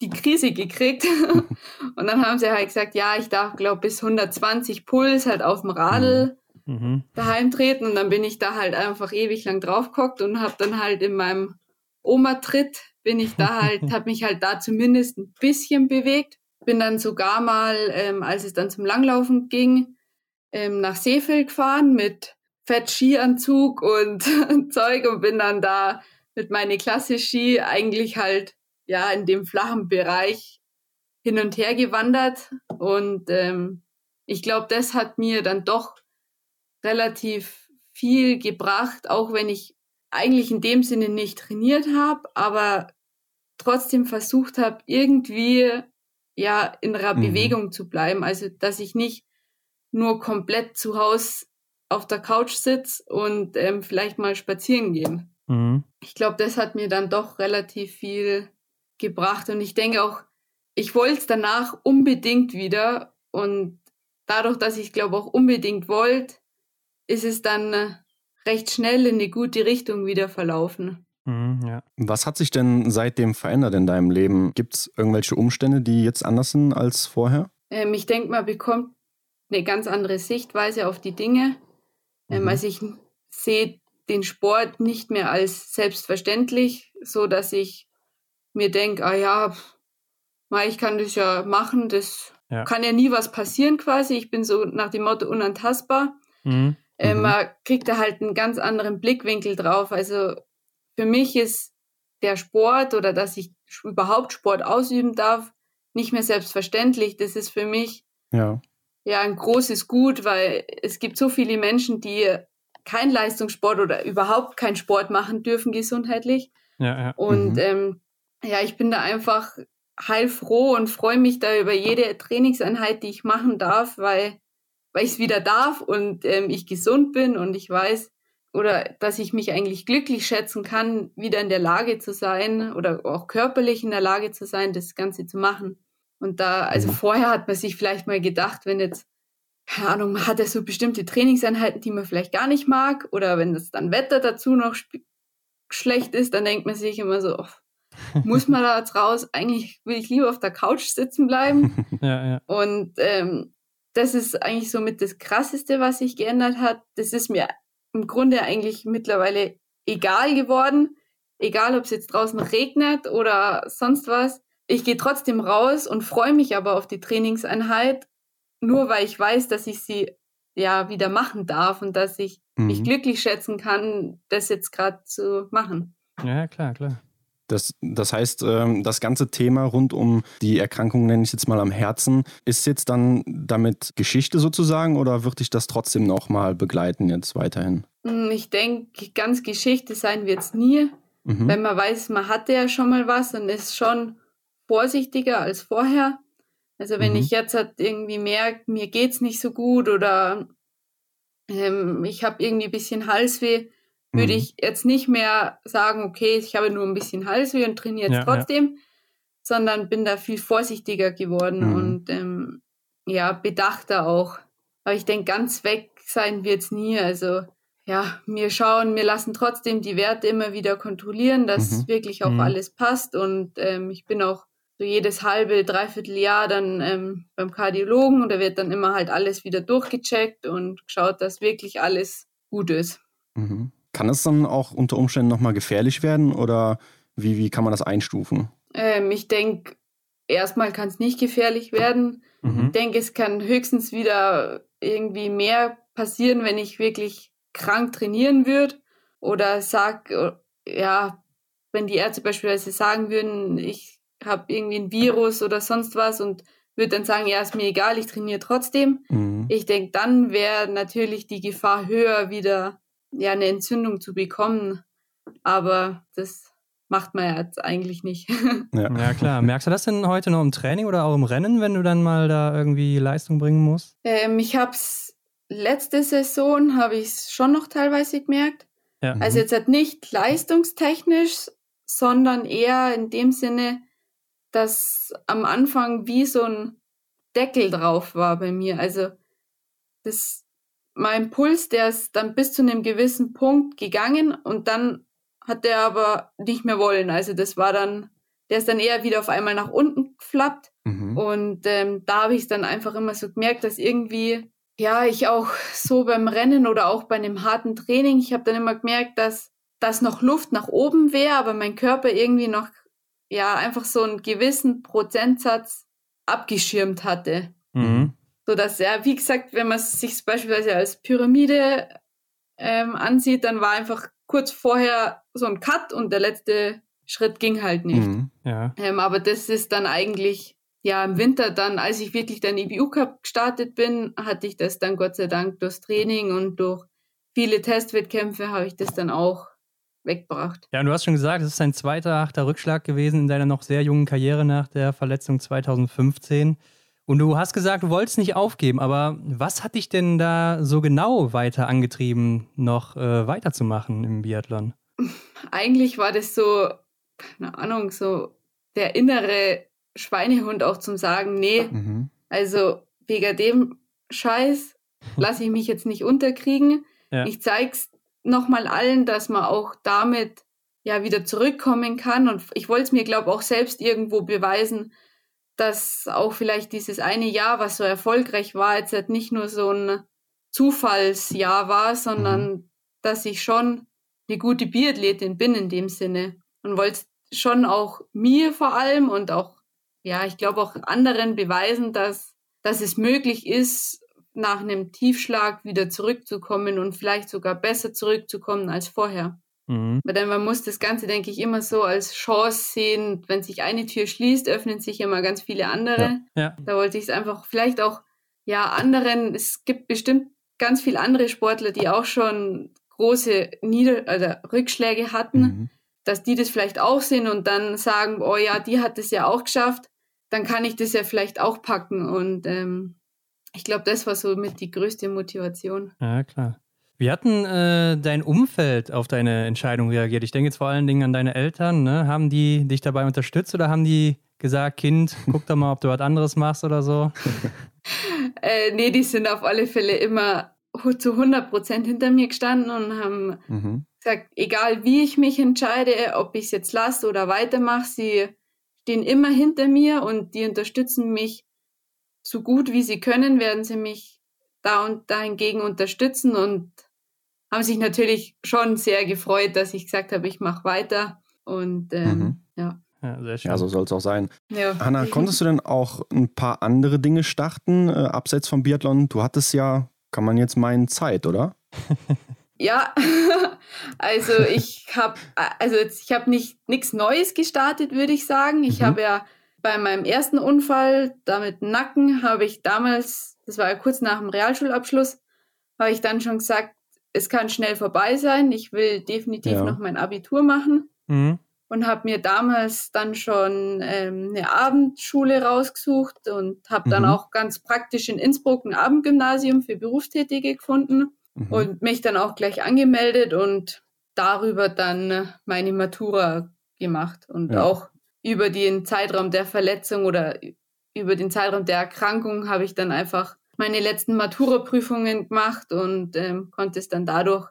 die Krise gekriegt [LAUGHS] [LAUGHS] und dann haben sie halt gesagt, ja, ich darf, glaube bis 120 Puls halt auf dem Radl mhm. mhm. daheim treten und dann bin ich da halt einfach ewig lang draufgehockt und habe dann halt in meinem Oma-Tritt bin ich da halt, [LAUGHS] habe mich halt da zumindest ein bisschen bewegt. Bin dann sogar mal, ähm, als es dann zum Langlaufen ging, ähm, nach Seefeld gefahren mit Fett-Skianzug und Zeug und bin dann da mit meine Klasse-Ski eigentlich halt ja in dem flachen Bereich hin und her gewandert und ähm, ich glaube, das hat mir dann doch relativ viel gebracht, auch wenn ich eigentlich in dem Sinne nicht trainiert habe, aber trotzdem versucht habe, irgendwie ja in einer mhm. Bewegung zu bleiben. Also dass ich nicht nur komplett zu Hause auf der Couch sitze und ähm, vielleicht mal spazieren gehen. Mhm. Ich glaube, das hat mir dann doch relativ viel gebracht und ich denke auch, ich wollte es danach unbedingt wieder und dadurch, dass ich glaube auch unbedingt wollte, ist es dann äh, recht schnell in eine gute Richtung wieder verlaufen. Mhm, ja. Was hat sich denn seitdem verändert in deinem Leben? Gibt es irgendwelche Umstände, die jetzt anders sind als vorher? Ähm, ich denke, man bekommt eine ganz andere Sichtweise auf die Dinge. Ähm, mhm. Also ich sehe den Sport nicht mehr als selbstverständlich, so dass ich mir denke, ah ja, ich kann das ja machen, das ja. kann ja nie was passieren quasi. Ich bin so nach dem Motto unantastbar. Mhm. Mhm. man kriegt da halt einen ganz anderen Blickwinkel drauf. Also für mich ist der Sport oder dass ich überhaupt Sport ausüben darf, nicht mehr selbstverständlich. Das ist für mich ja ja ein großes Gut, weil es gibt so viele Menschen, die kein Leistungssport oder überhaupt keinen Sport machen dürfen gesundheitlich. Ja, ja. Und mhm. ähm, ja, ich bin da einfach heilfroh und freue mich da über jede Trainingseinheit, die ich machen darf, weil weil ich es wieder darf und ähm, ich gesund bin und ich weiß, oder dass ich mich eigentlich glücklich schätzen kann, wieder in der Lage zu sein oder auch körperlich in der Lage zu sein, das Ganze zu machen. Und da, also mhm. vorher hat man sich vielleicht mal gedacht, wenn jetzt, keine Ahnung, man hat ja so bestimmte Trainingseinheiten, die man vielleicht gar nicht mag, oder wenn das dann Wetter dazu noch schlecht ist, dann denkt man sich immer so, oh, [LAUGHS] muss man da jetzt raus? Eigentlich will ich lieber auf der Couch sitzen bleiben. [LAUGHS] ja, ja. Und ähm, das ist eigentlich somit das Krasseste, was sich geändert hat. Das ist mir im Grunde eigentlich mittlerweile egal geworden. Egal, ob es jetzt draußen regnet oder sonst was. Ich gehe trotzdem raus und freue mich aber auf die Trainingseinheit, nur weil ich weiß, dass ich sie ja wieder machen darf und dass ich mhm. mich glücklich schätzen kann, das jetzt gerade zu machen. Ja, klar, klar. Das, das heißt, ähm, das ganze Thema rund um die Erkrankung, nenne ich jetzt mal am Herzen, ist jetzt dann damit Geschichte sozusagen oder wird dich das trotzdem nochmal begleiten jetzt weiterhin? Hm, ich denke, ganz Geschichte sein wird es nie. Mhm. Wenn man weiß, man hatte ja schon mal was und ist schon vorsichtiger als vorher. Also wenn mhm. ich jetzt halt irgendwie merke, mir geht es nicht so gut oder ähm, ich habe irgendwie ein bisschen Halsweh, würde mhm. ich jetzt nicht mehr sagen, okay, ich habe nur ein bisschen Halsweh und trainiere jetzt ja, trotzdem, ja. sondern bin da viel vorsichtiger geworden mhm. und ähm, ja, bedachter auch. Aber ich denke, ganz weg sein wird es nie. Also ja, wir schauen, wir lassen trotzdem die Werte immer wieder kontrollieren, dass mhm. wirklich auch mhm. alles passt. Und ähm, ich bin auch so jedes halbe, dreiviertel Jahr dann ähm, beim Kardiologen und da wird dann immer halt alles wieder durchgecheckt und geschaut, dass wirklich alles gut ist. Mhm. Kann es dann auch unter Umständen nochmal gefährlich werden oder wie, wie kann man das einstufen? Ähm, ich denke, erstmal kann es nicht gefährlich werden. Mhm. Ich denke, es kann höchstens wieder irgendwie mehr passieren, wenn ich wirklich krank trainieren würde oder sag, ja, wenn die Ärzte beispielsweise sagen würden, ich habe irgendwie ein Virus oder sonst was und würde dann sagen, ja, ist mir egal, ich trainiere trotzdem. Mhm. Ich denke, dann wäre natürlich die Gefahr höher, wieder ja eine Entzündung zu bekommen. Aber das macht man ja jetzt eigentlich nicht. [LAUGHS] Ja. ja. klar. Merkst du das denn heute noch im Training oder auch im Rennen, wenn du dann mal da irgendwie Leistung bringen musst? Ähm, ich habe es letzte Saison habe ich es schon noch teilweise gemerkt. Ja. Also jetzt halt nicht leistungstechnisch, sondern eher in dem Sinne, dass am Anfang wie so ein Deckel drauf war bei mir. Also das mein Puls, der ist dann bis zu einem gewissen Punkt gegangen und dann hat der aber nicht mehr wollen. Also das war dann, der ist dann eher wieder auf einmal nach unten geflappt. Mhm. Und ähm, da habe ich dann einfach immer so gemerkt, dass irgendwie, ja, ich auch so beim Rennen oder auch bei einem harten Training, ich habe dann immer gemerkt, dass dass noch Luft nach oben wäre, aber mein Körper irgendwie noch, ja, einfach so einen gewissen Prozentsatz abgeschirmt hatte. Mhm. So dass er, wie gesagt, wenn man es sich beispielsweise als Pyramide ähm, ansieht, dann war einfach kurz vorher so ein Cut und der letzte Schritt ging halt nicht. Mhm, ja. ähm, aber das ist dann eigentlich, ja, im Winter dann, als ich wirklich dann EBU Cup gestartet bin, hatte ich das dann Gott sei Dank durchs Training und durch viele Testwettkämpfe habe ich das dann auch weggebracht. Ja, und du hast schon gesagt, es ist ein zweiter harter Rückschlag gewesen in deiner noch sehr jungen Karriere nach der Verletzung 2015. Und du hast gesagt, du wolltest nicht aufgeben, aber was hat dich denn da so genau weiter angetrieben, noch äh, weiterzumachen im Biathlon? Eigentlich war das so, keine Ahnung, so der innere Schweinehund auch zum Sagen, nee, mhm. also wegen dem Scheiß lasse ich mich jetzt nicht unterkriegen. Ja. Ich zeig's nochmal allen, dass man auch damit ja wieder zurückkommen kann. Und ich wollte es mir, glaube ich, auch selbst irgendwo beweisen, dass auch vielleicht dieses eine Jahr, was so erfolgreich war, jetzt halt nicht nur so ein Zufallsjahr war, sondern mhm. dass ich schon eine gute Biathletin bin in dem Sinne und wollte schon auch mir vor allem und auch, ja, ich glaube auch anderen beweisen, dass, dass es möglich ist, nach einem Tiefschlag wieder zurückzukommen und vielleicht sogar besser zurückzukommen als vorher. Mhm. Weil man muss das Ganze, denke ich, immer so als Chance sehen. Wenn sich eine Tür schließt, öffnen sich immer ganz viele andere. Ja. Ja. Da wollte ich es einfach vielleicht auch, ja, anderen, es gibt bestimmt ganz viele andere Sportler, die auch schon große Nieder also Rückschläge hatten, mhm. dass die das vielleicht auch sehen und dann sagen, oh ja, die hat es ja auch geschafft, dann kann ich das ja vielleicht auch packen. Und ähm, ich glaube, das war so mit die größte Motivation. Ja, klar. Wie hat denn äh, dein Umfeld auf deine Entscheidung reagiert? Ich denke jetzt vor allen Dingen an deine Eltern. Ne? Haben die dich dabei unterstützt oder haben die gesagt, Kind, guck doch mal, ob du was anderes machst oder so? [LAUGHS] äh, nee, die sind auf alle Fälle immer zu 100 Prozent hinter mir gestanden und haben mhm. gesagt, egal wie ich mich entscheide, ob ich es jetzt lasse oder weitermache, sie stehen immer hinter mir und die unterstützen mich so gut wie sie können, werden sie mich da und dahingegen unterstützen und haben sich natürlich schon sehr gefreut, dass ich gesagt habe, ich mache weiter. Und ähm, mhm. ja. Ja, sehr schön. ja, so soll es auch sein. Ja. Hanna, konntest du denn auch ein paar andere Dinge starten, äh, abseits vom Biathlon? Du hattest ja, kann man jetzt meinen, Zeit, oder? [LAUGHS] ja, [LAUGHS] also ich habe also ich habe nicht nichts Neues gestartet, würde ich sagen. Ich mhm. habe ja bei meinem ersten Unfall, damit Nacken, habe ich damals, das war ja kurz nach dem Realschulabschluss, habe ich dann schon gesagt, es kann schnell vorbei sein. Ich will definitiv ja. noch mein Abitur machen. Mhm. Und habe mir damals dann schon ähm, eine Abendschule rausgesucht und habe mhm. dann auch ganz praktisch in Innsbruck ein Abendgymnasium für Berufstätige gefunden mhm. und mich dann auch gleich angemeldet und darüber dann meine Matura gemacht und ja. auch über den Zeitraum der Verletzung oder über den Zeitraum der Erkrankung habe ich dann einfach meine letzten Matura-Prüfungen gemacht und ähm, konnte es dann dadurch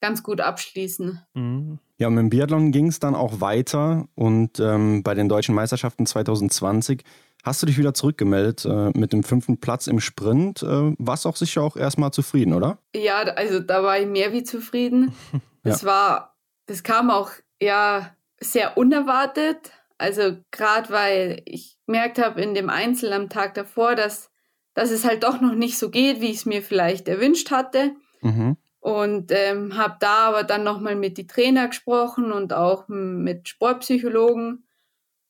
ganz gut abschließen. Mhm. Ja, mit dem Biathlon ging es dann auch weiter und ähm, bei den deutschen Meisterschaften 2020 hast du dich wieder zurückgemeldet äh, mit dem fünften Platz im Sprint. Äh, warst auch sicher auch erstmal zufrieden, oder? Ja, also da war ich mehr wie zufrieden. Das [LAUGHS] ja. war, das kam auch ja sehr unerwartet. Also gerade weil ich gemerkt habe in dem Einzel am Tag davor, dass dass es halt doch noch nicht so geht, wie ich es mir vielleicht erwünscht hatte. Mhm. Und ähm, habe da aber dann nochmal mit die Trainer gesprochen und auch mit Sportpsychologen.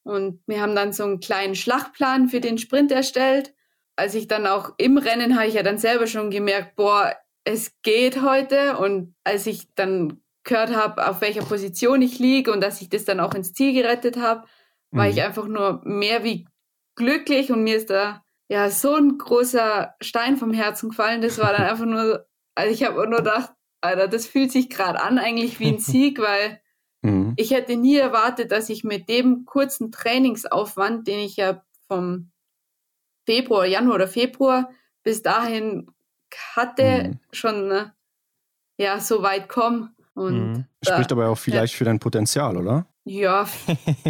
Und wir haben dann so einen kleinen Schlachtplan für den Sprint erstellt. Als ich dann auch im Rennen habe ich ja dann selber schon gemerkt, boah, es geht heute. Und als ich dann gehört habe, auf welcher Position ich liege und dass ich das dann auch ins Ziel gerettet habe, war mhm. ich einfach nur mehr wie glücklich und mir ist da ja, so ein großer Stein vom Herzen gefallen. Das war dann einfach nur, also ich habe nur gedacht, Alter, das fühlt sich gerade an eigentlich wie ein [LAUGHS] Sieg, weil mhm. ich hätte nie erwartet, dass ich mit dem kurzen Trainingsaufwand, den ich ja vom Februar, Januar oder Februar bis dahin hatte, mhm. schon ne, ja so weit komme. Und mhm. Spricht aber auch vielleicht ja. für dein Potenzial, oder? Ja,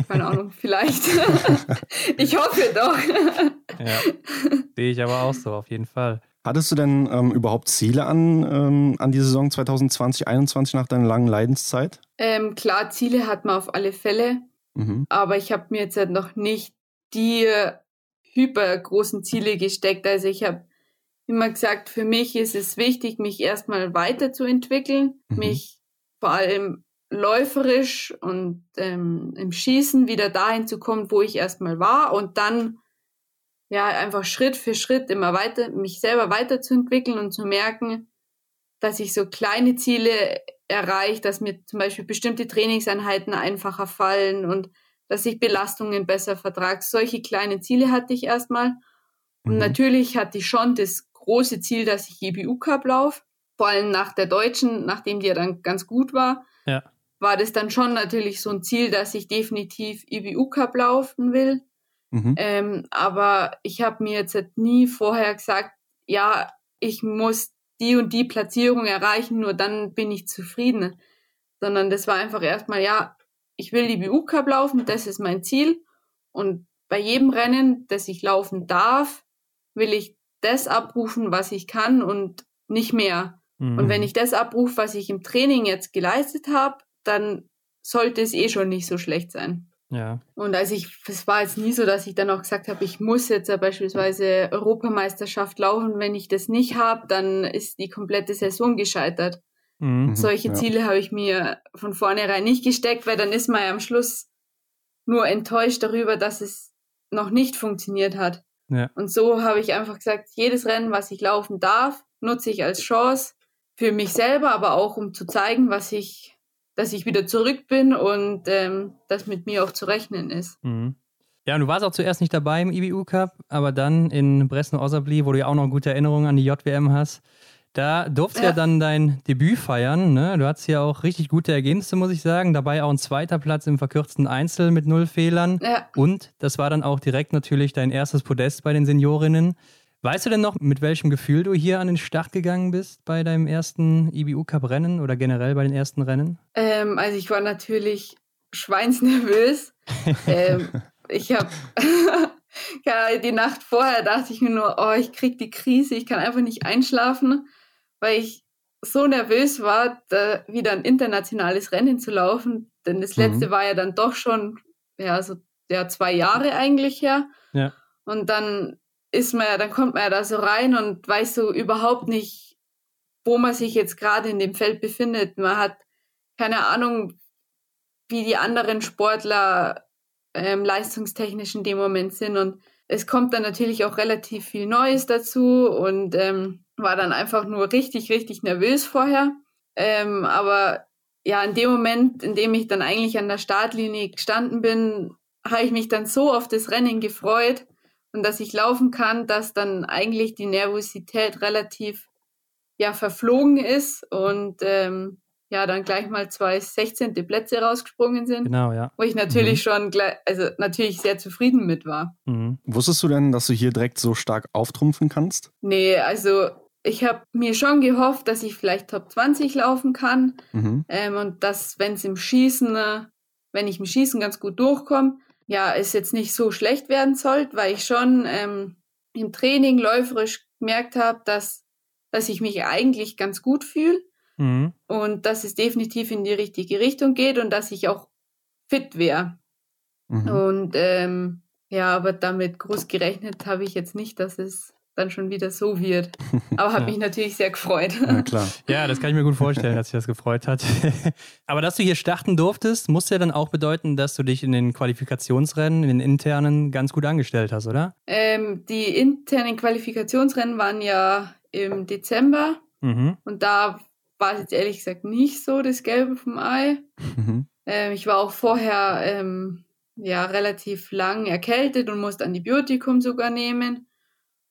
keine Ahnung, vielleicht. [LAUGHS] ich hoffe doch. ja, sehe ich aber auch so, auf jeden Fall. Hattest du denn ähm, überhaupt Ziele an, ähm, an die Saison 2020, 2021 nach deiner langen Leidenszeit? Ähm, klar, Ziele hat man auf alle Fälle. Mhm. Aber ich habe mir jetzt halt noch nicht die hypergroßen Ziele gesteckt. Also ich habe immer gesagt, für mich ist es wichtig, mich erstmal weiterzuentwickeln, mhm. mich vor allem läuferisch und ähm, im Schießen wieder dahin zu kommen, wo ich erstmal war und dann ja einfach Schritt für Schritt immer weiter, mich selber weiterzuentwickeln und zu merken, dass ich so kleine Ziele erreiche, dass mir zum Beispiel bestimmte Trainingseinheiten einfacher fallen und dass ich Belastungen besser vertrage. Solche kleine Ziele hatte ich erstmal. Und mhm. natürlich hatte ich schon das große Ziel, dass ich EBU Cup laufe. Vor allem nach der deutschen, nachdem die ja dann ganz gut war. Ja war das dann schon natürlich so ein Ziel, dass ich definitiv IBU Cup laufen will. Mhm. Ähm, aber ich habe mir jetzt halt nie vorher gesagt, ja, ich muss die und die Platzierung erreichen, nur dann bin ich zufrieden. Sondern das war einfach erstmal, ja, ich will die BU Cup laufen, das ist mein Ziel. Und bei jedem Rennen, das ich laufen darf, will ich das abrufen, was ich kann und nicht mehr. Mhm. Und wenn ich das abrufe, was ich im Training jetzt geleistet habe, dann sollte es eh schon nicht so schlecht sein. Ja. Und als ich, es war jetzt nie so, dass ich dann auch gesagt habe, ich muss jetzt ja beispielsweise Europameisterschaft laufen. Wenn ich das nicht habe, dann ist die komplette Saison gescheitert. Mhm, mhm, Solche ja. Ziele habe ich mir von vornherein nicht gesteckt, weil dann ist man ja am Schluss nur enttäuscht darüber, dass es noch nicht funktioniert hat. Ja. Und so habe ich einfach gesagt, jedes Rennen, was ich laufen darf, nutze ich als Chance für mich selber, aber auch um zu zeigen, was ich dass ich wieder zurück bin und ähm, dass mit mir auch zu rechnen ist. Mhm. Ja, und du warst auch zuerst nicht dabei im IBU Cup, aber dann in Bresno-Osabli, wo du ja auch noch gute Erinnerungen an die JWM hast, da durfte ja. ja dann dein Debüt feiern. Ne? Du hattest ja auch richtig gute Ergebnisse, muss ich sagen. Dabei auch ein zweiter Platz im verkürzten Einzel mit null Fehlern. Ja. Und das war dann auch direkt natürlich dein erstes Podest bei den Seniorinnen. Weißt du denn noch, mit welchem Gefühl du hier an den Start gegangen bist bei deinem ersten IBU Cup Rennen oder generell bei den ersten Rennen? Ähm, also ich war natürlich schweinsnervös. [LAUGHS] ähm, ich habe [LAUGHS] ja, die Nacht vorher dachte ich mir nur, oh, ich krieg die Krise, ich kann einfach nicht einschlafen, weil ich so nervös war, da wieder ein internationales Rennen zu laufen. Denn das letzte mhm. war ja dann doch schon, ja, so ja, zwei Jahre eigentlich her. Ja. Und dann ist man ja, dann kommt man ja da so rein und weiß so überhaupt nicht, wo man sich jetzt gerade in dem Feld befindet. Man hat keine Ahnung, wie die anderen Sportler ähm, leistungstechnisch in dem Moment sind. Und es kommt dann natürlich auch relativ viel Neues dazu und ähm, war dann einfach nur richtig, richtig nervös vorher. Ähm, aber ja, in dem Moment, in dem ich dann eigentlich an der Startlinie gestanden bin, habe ich mich dann so auf das Rennen gefreut und dass ich laufen kann, dass dann eigentlich die Nervosität relativ ja verflogen ist und ähm, ja dann gleich mal zwei 16. Plätze rausgesprungen sind. Genau, ja. Wo ich natürlich mhm. schon, gleich, also natürlich sehr zufrieden mit war. Mhm. Wusstest du denn, dass du hier direkt so stark auftrumpfen kannst? Nee, also ich habe mir schon gehofft, dass ich vielleicht Top 20 laufen kann mhm. ähm, und dass, wenn es im Schießen, äh, wenn ich im Schießen ganz gut durchkomme, ja, es jetzt nicht so schlecht werden soll, weil ich schon ähm, im Training läuferisch gemerkt habe, dass, dass ich mich eigentlich ganz gut fühle. Mhm. Und dass es definitiv in die richtige Richtung geht und dass ich auch fit wäre. Mhm. Und ähm, ja, aber damit groß gerechnet habe ich jetzt nicht, dass es dann schon wieder so wird. [LAUGHS] Aber hat ja. mich natürlich sehr gefreut. Ja, klar. [LAUGHS] Ja, das kann ich mir gut vorstellen, dass sich das gefreut hat. [LAUGHS] Aber dass du hier starten durftest, muss ja dann auch bedeuten, dass du dich in den Qualifikationsrennen, in den internen, ganz gut angestellt hast, oder? Ähm, die internen Qualifikationsrennen waren ja im Dezember. Mhm. Und da war es jetzt ehrlich gesagt nicht so das Gelbe vom Ei. Mhm. Ähm, ich war auch vorher ähm, ja relativ lang erkältet und musste Antibiotikum sogar nehmen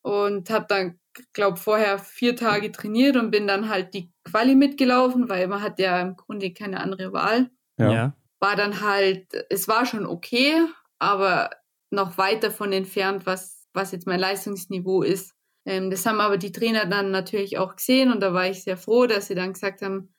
und habe dann, glaube vorher vier Tage trainiert und bin dann halt die Quali mitgelaufen, weil man hat ja im Grunde keine andere Wahl. Ja. War dann halt, es war schon okay, aber noch weit davon entfernt, was, was jetzt mein Leistungsniveau ist. Ähm, das haben aber die Trainer dann natürlich auch gesehen und da war ich sehr froh, dass sie dann gesagt haben,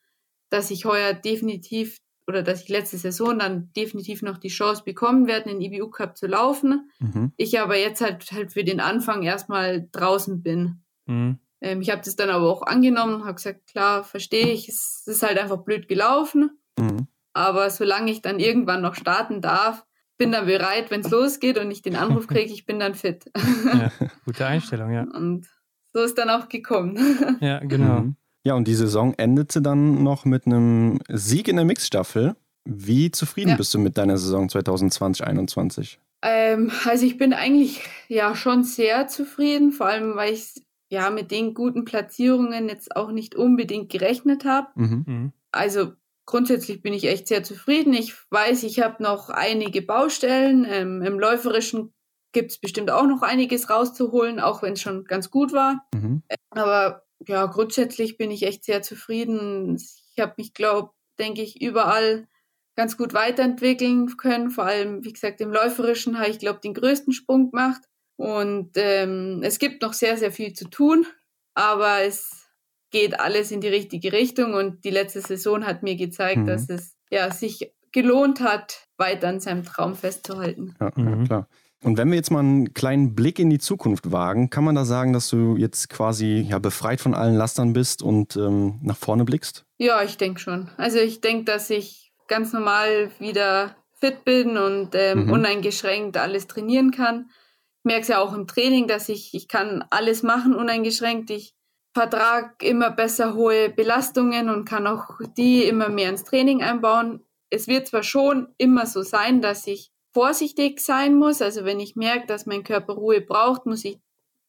dass ich heuer definitiv oder dass ich letzte Saison dann definitiv noch die Chance bekommen werde, den IBU Cup zu laufen. Mhm. Ich aber jetzt halt halt für den Anfang erstmal draußen bin. Mhm. Ähm, ich habe das dann aber auch angenommen, habe gesagt, klar, verstehe ich, es ist halt einfach blöd gelaufen. Mhm. Aber solange ich dann irgendwann noch starten darf, bin dann bereit, wenn es losgeht und ich den Anruf kriege, ich bin dann fit. [LAUGHS] Ja, [LAUGHS] gute Einstellung, ja. Und so ist dann auch gekommen. Ja, genau. Ja, und die Saison endete dann noch mit einem Sieg in der Mixstaffel. Wie zufrieden ja. bist du mit deiner Saison 2020-21? Ähm, also ich bin eigentlich ja schon sehr zufrieden, vor allem weil ich ja mit den guten Platzierungen jetzt auch nicht unbedingt gerechnet habe. Mhm. mhm. Also grundsätzlich bin ich echt sehr zufrieden. Ich weiß, ich habe noch einige Baustellen. Ähm, Im Läuferischen gibt es bestimmt auch noch einiges rauszuholen, auch wenn es schon ganz gut war. Mhm. Aber ja, grundsätzlich bin ich echt sehr zufrieden. Ich habe mich, glaube denke ich, überall ganz gut weiterentwickeln können. Vor allem, wie gesagt, im Läuferischen habe ich, glaube den größten Sprung gemacht. Und ähm, es gibt noch sehr, sehr viel zu tun, aber es geht alles in die richtige Richtung und die letzte Saison hat mir gezeigt, mhm. dass es ja sich gelohnt hat, weiter an seinem Traum festzuhalten. Ja, mhm. klar. Und wenn wir jetzt mal einen kleinen Blick in die Zukunft wagen, kann man da sagen, dass du jetzt quasi ja, befreit von allen Lastern bist und ähm, nach vorne blickst? Ja, ich denke schon. Also ich denke, dass ich ganz normal wieder fit bin und ähm, mhm. uneingeschränkt alles trainieren kann. Ich merke es ja auch im Training, dass ich, ich kann alles machen uneingeschränkt. Ich vertrag immer besser hohe Belastungen und kann auch die immer mehr ins Training einbauen. Es wird zwar schon immer so sein, dass ich vorsichtig sein muss. Also wenn ich merke, dass mein Körper Ruhe braucht, muss ich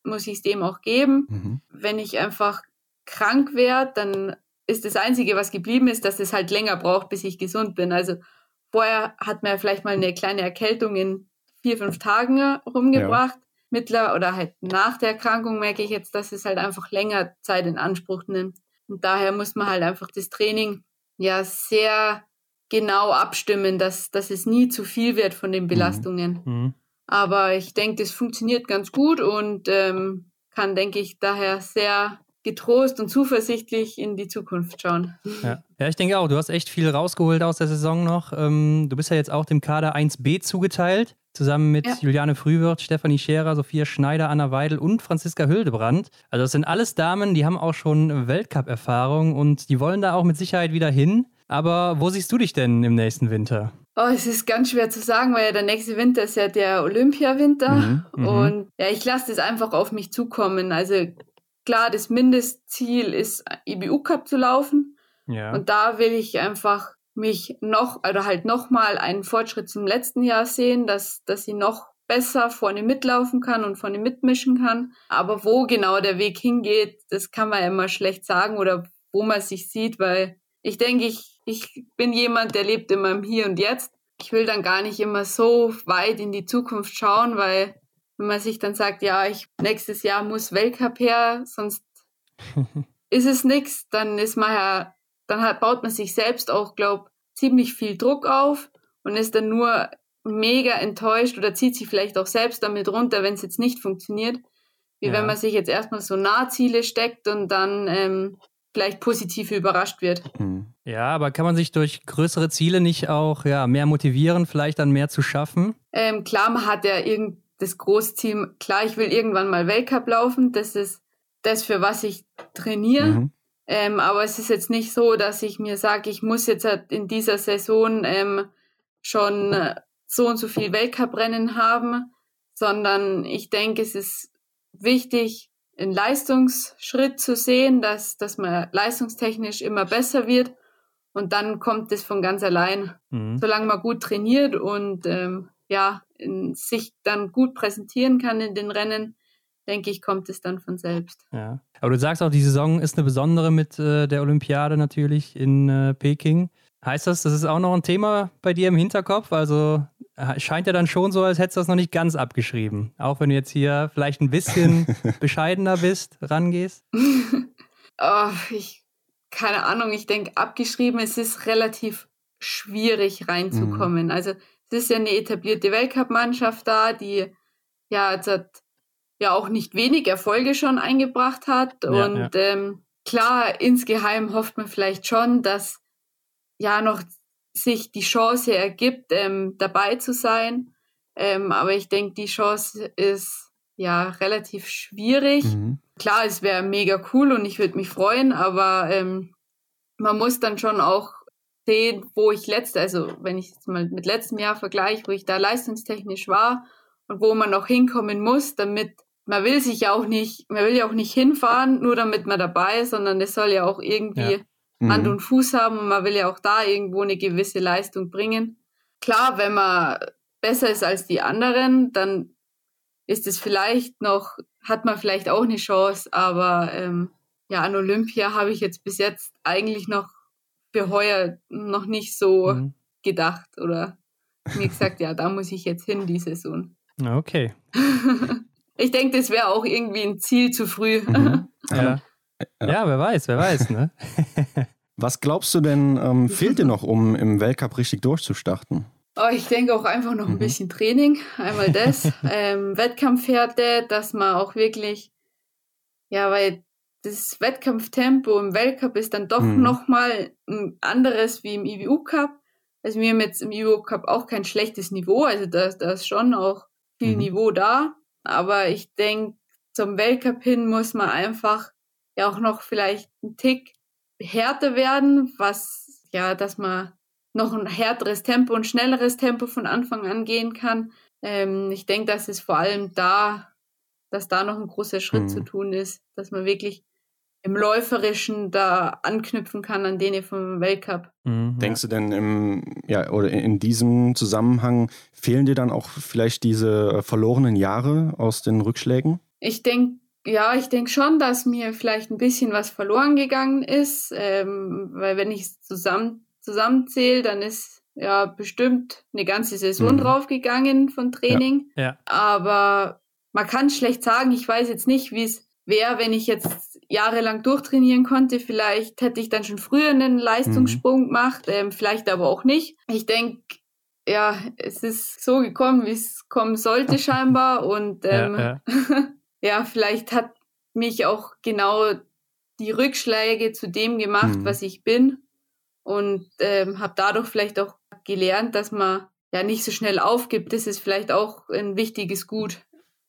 muss ich es dem auch geben. Mhm. Wenn ich einfach krank werde, dann ist das Einzige, was geblieben ist, dass es halt länger braucht, bis ich gesund bin. Also vorher hat man ja vielleicht mal eine kleine Erkältung in vier, fünf Tagen rumgebracht. Ja. Mittler oder halt nach der Erkrankung merke ich jetzt, dass es halt einfach länger Zeit in Anspruch nimmt. Und daher muss man halt einfach das Training ja sehr genau abstimmen, dass, dass es nie zu viel wird von den mhm. Belastungen. Mhm. Aber ich denke, das funktioniert ganz gut und ähm, kann, denke ich, daher sehr getrost und zuversichtlich in die Zukunft schauen. Ja. ja, ich denke auch, du hast echt viel rausgeholt aus der Saison noch. Ähm, du bist ja jetzt auch dem Kader 1b zugeteilt, zusammen mit ja. Juliane Frühwirth, Stefanie Scherer, Sophia Schneider, Anna Weidel und Franziska Hildebrand. Also das sind alles Damen, die haben auch schon Weltcup-Erfahrung und die wollen da auch mit Sicherheit wieder hin. Aber wo siehst du dich denn im nächsten Winter? Oh, es ist ganz schwer zu sagen, weil ja der nächste Winter ist ja der Olympiawinter. Mhm, mhm. und ja, ich lasse das einfach auf mich zukommen. Also klar, das Mindestziel ist, IBU Cup zu laufen. Ja. Und da will ich einfach mich noch, oder halt nochmal einen Fortschritt zum letzten Jahr sehen, dass, dass sie noch besser vorne mitlaufen kann und vorne mitmischen kann. Aber wo genau der Weg hingeht, das kann man ja immer schlecht sagen oder wo man sich sieht, weil ich denke, ich, ich bin jemand, der lebt immer im Hier und Jetzt. Ich will dann gar nicht immer so weit in die Zukunft schauen, weil wenn man sich dann sagt, ja, ich nächstes Jahr muss Weltcup her, sonst [LAUGHS] ist es nichts, dann ist man ja, dann hat, baut man sich selbst auch, glaub, ziemlich viel Druck auf und ist dann nur mega enttäuscht oder zieht sich vielleicht auch selbst damit runter, wenn es jetzt nicht funktioniert. Wie ja. wenn man sich jetzt erstmal so Nahziele steckt und dann ähm, vielleicht positiv überrascht wird. Mhm. Ja, aber kann man sich durch größere Ziele nicht auch ja, mehr motivieren, vielleicht dann mehr zu schaffen? Ähm, klar, man hat ja irgend das Großziel, klar, ich will irgendwann mal Weltcup laufen, das ist das, für was ich trainiere. Mhm. Ähm, aber es ist jetzt nicht so, dass ich mir sage, ich muss jetzt halt in dieser Saison ähm, schon äh, so und so viel Weltcuprennen haben, sondern ich denke, es ist wichtig, einen Leistungsschritt zu sehen, dass, dass man leistungstechnisch immer besser wird und dann kommt es von ganz allein. Mhm. Solange man gut trainiert und ähm, ja, sich dann gut präsentieren kann in den Rennen, denke ich, kommt es dann von selbst. Ja. Aber du sagst auch, die Saison ist eine besondere mit äh, der Olympiade natürlich in äh, Peking. Heißt das, das ist auch noch ein Thema bei dir im Hinterkopf? Also äh, scheint ja dann schon so, als hättest du das noch nicht ganz abgeschrieben. Auch wenn du jetzt hier vielleicht ein bisschen [LAUGHS] bescheidener bist, rangehst. [LAUGHS] oh, ich, keine Ahnung, ich denke, abgeschrieben, es ist relativ schwierig reinzukommen. Mhm. Also es ist ja eine etablierte Weltcup-Mannschaft da, die ja jetzt hat ja auch nicht wenig Erfolge schon eingebracht hat. Ja, und ja. Ähm, klar, insgeheim hofft man vielleicht schon, dass ja noch sich die Chance ergibt, ähm, dabei zu sein. Ähm, aber ich denke, die Chance ist ja relativ schwierig. Mhm. Klar, es wäre mega cool und ich würde mich freuen, aber ähm, man muss dann schon auch sehen, wo ich letzte, also wenn ich jetzt mal mit letztem Jahr vergleiche, wo ich da leistungstechnisch war und wo man noch hinkommen muss, damit man will sich ja auch nicht, man will ja auch nicht hinfahren, nur damit man dabei ist, sondern es soll ja auch irgendwie ja. Mhm. Hand und Fuß haben und man will ja auch da irgendwo eine gewisse Leistung bringen. Klar, wenn man besser ist als die anderen, dann ist es vielleicht noch, hat man vielleicht auch eine Chance, aber ähm, ja, an Olympia habe ich jetzt bis jetzt eigentlich noch für heuer noch nicht so mhm. gedacht oder mir gesagt, ja, da muss ich jetzt hin, die Saison. Okay. [LAUGHS] ich denke, das wäre auch irgendwie ein Ziel zu früh. Mhm. [LAUGHS] Ja. Ja. wer weiß, wer weiß, ne? [LAUGHS] Was glaubst du denn, ähm, fehlt dir noch, um im Weltcup richtig durchzustarten? Oh, ich denke auch einfach noch ein mhm. bisschen Training. Einmal das, [LAUGHS] ähm, Wettkampfhärte, dass man auch wirklich, ja, weil das Wettkampftempo im Weltcup ist dann doch mhm. nochmal ein anderes wie im IBU Cup. Also wir haben jetzt im IBU Cup auch kein schlechtes Niveau, also da, da ist schon auch viel mhm. Niveau da. Aber ich denke, zum Weltcup hin muss man einfach ja auch noch vielleicht ein Tick härter werden, was ja, dass man noch ein härteres Tempo und schnelleres Tempo von Anfang an gehen kann. Ähm, ich denke, dass es vor allem da, dass da noch ein großer Schritt mhm. zu tun ist, dass man wirklich im Läuferischen da anknüpfen kann an denen vom Weltcup. Mhm, Denkst du denn im, ja, oder in diesem Zusammenhang fehlen dir dann auch vielleicht diese äh, verlorenen Jahre aus den Rückschlägen? Ich denke, ja, ich denke schon, dass mir vielleicht ein bisschen was verloren gegangen ist, ähm, weil wenn ich es zusammen, zusammenzähle, dann ist ja bestimmt eine ganze Saison mhm. draufgegangen von Training. Ja. ja. Aber man kann schlecht sagen, ich weiß jetzt nicht, wie es wäre, wenn ich jetzt jahrelang durchtrainieren konnte. Vielleicht hätte ich dann schon früher einen Leistungssprung mhm. gemacht, ähm, vielleicht aber auch nicht. Ich denke, ja, es ist so gekommen, wie es kommen sollte [LAUGHS] scheinbar. Und ähm, ja, [LAUGHS] ja. vielleicht hat mich auch genau die Rückschläge zu dem gemacht, mhm. was ich bin. Und ähm, habe dadurch vielleicht auch gelernt, dass man ja nicht so schnell aufgibt. Das ist vielleicht auch ein wichtiges Gut,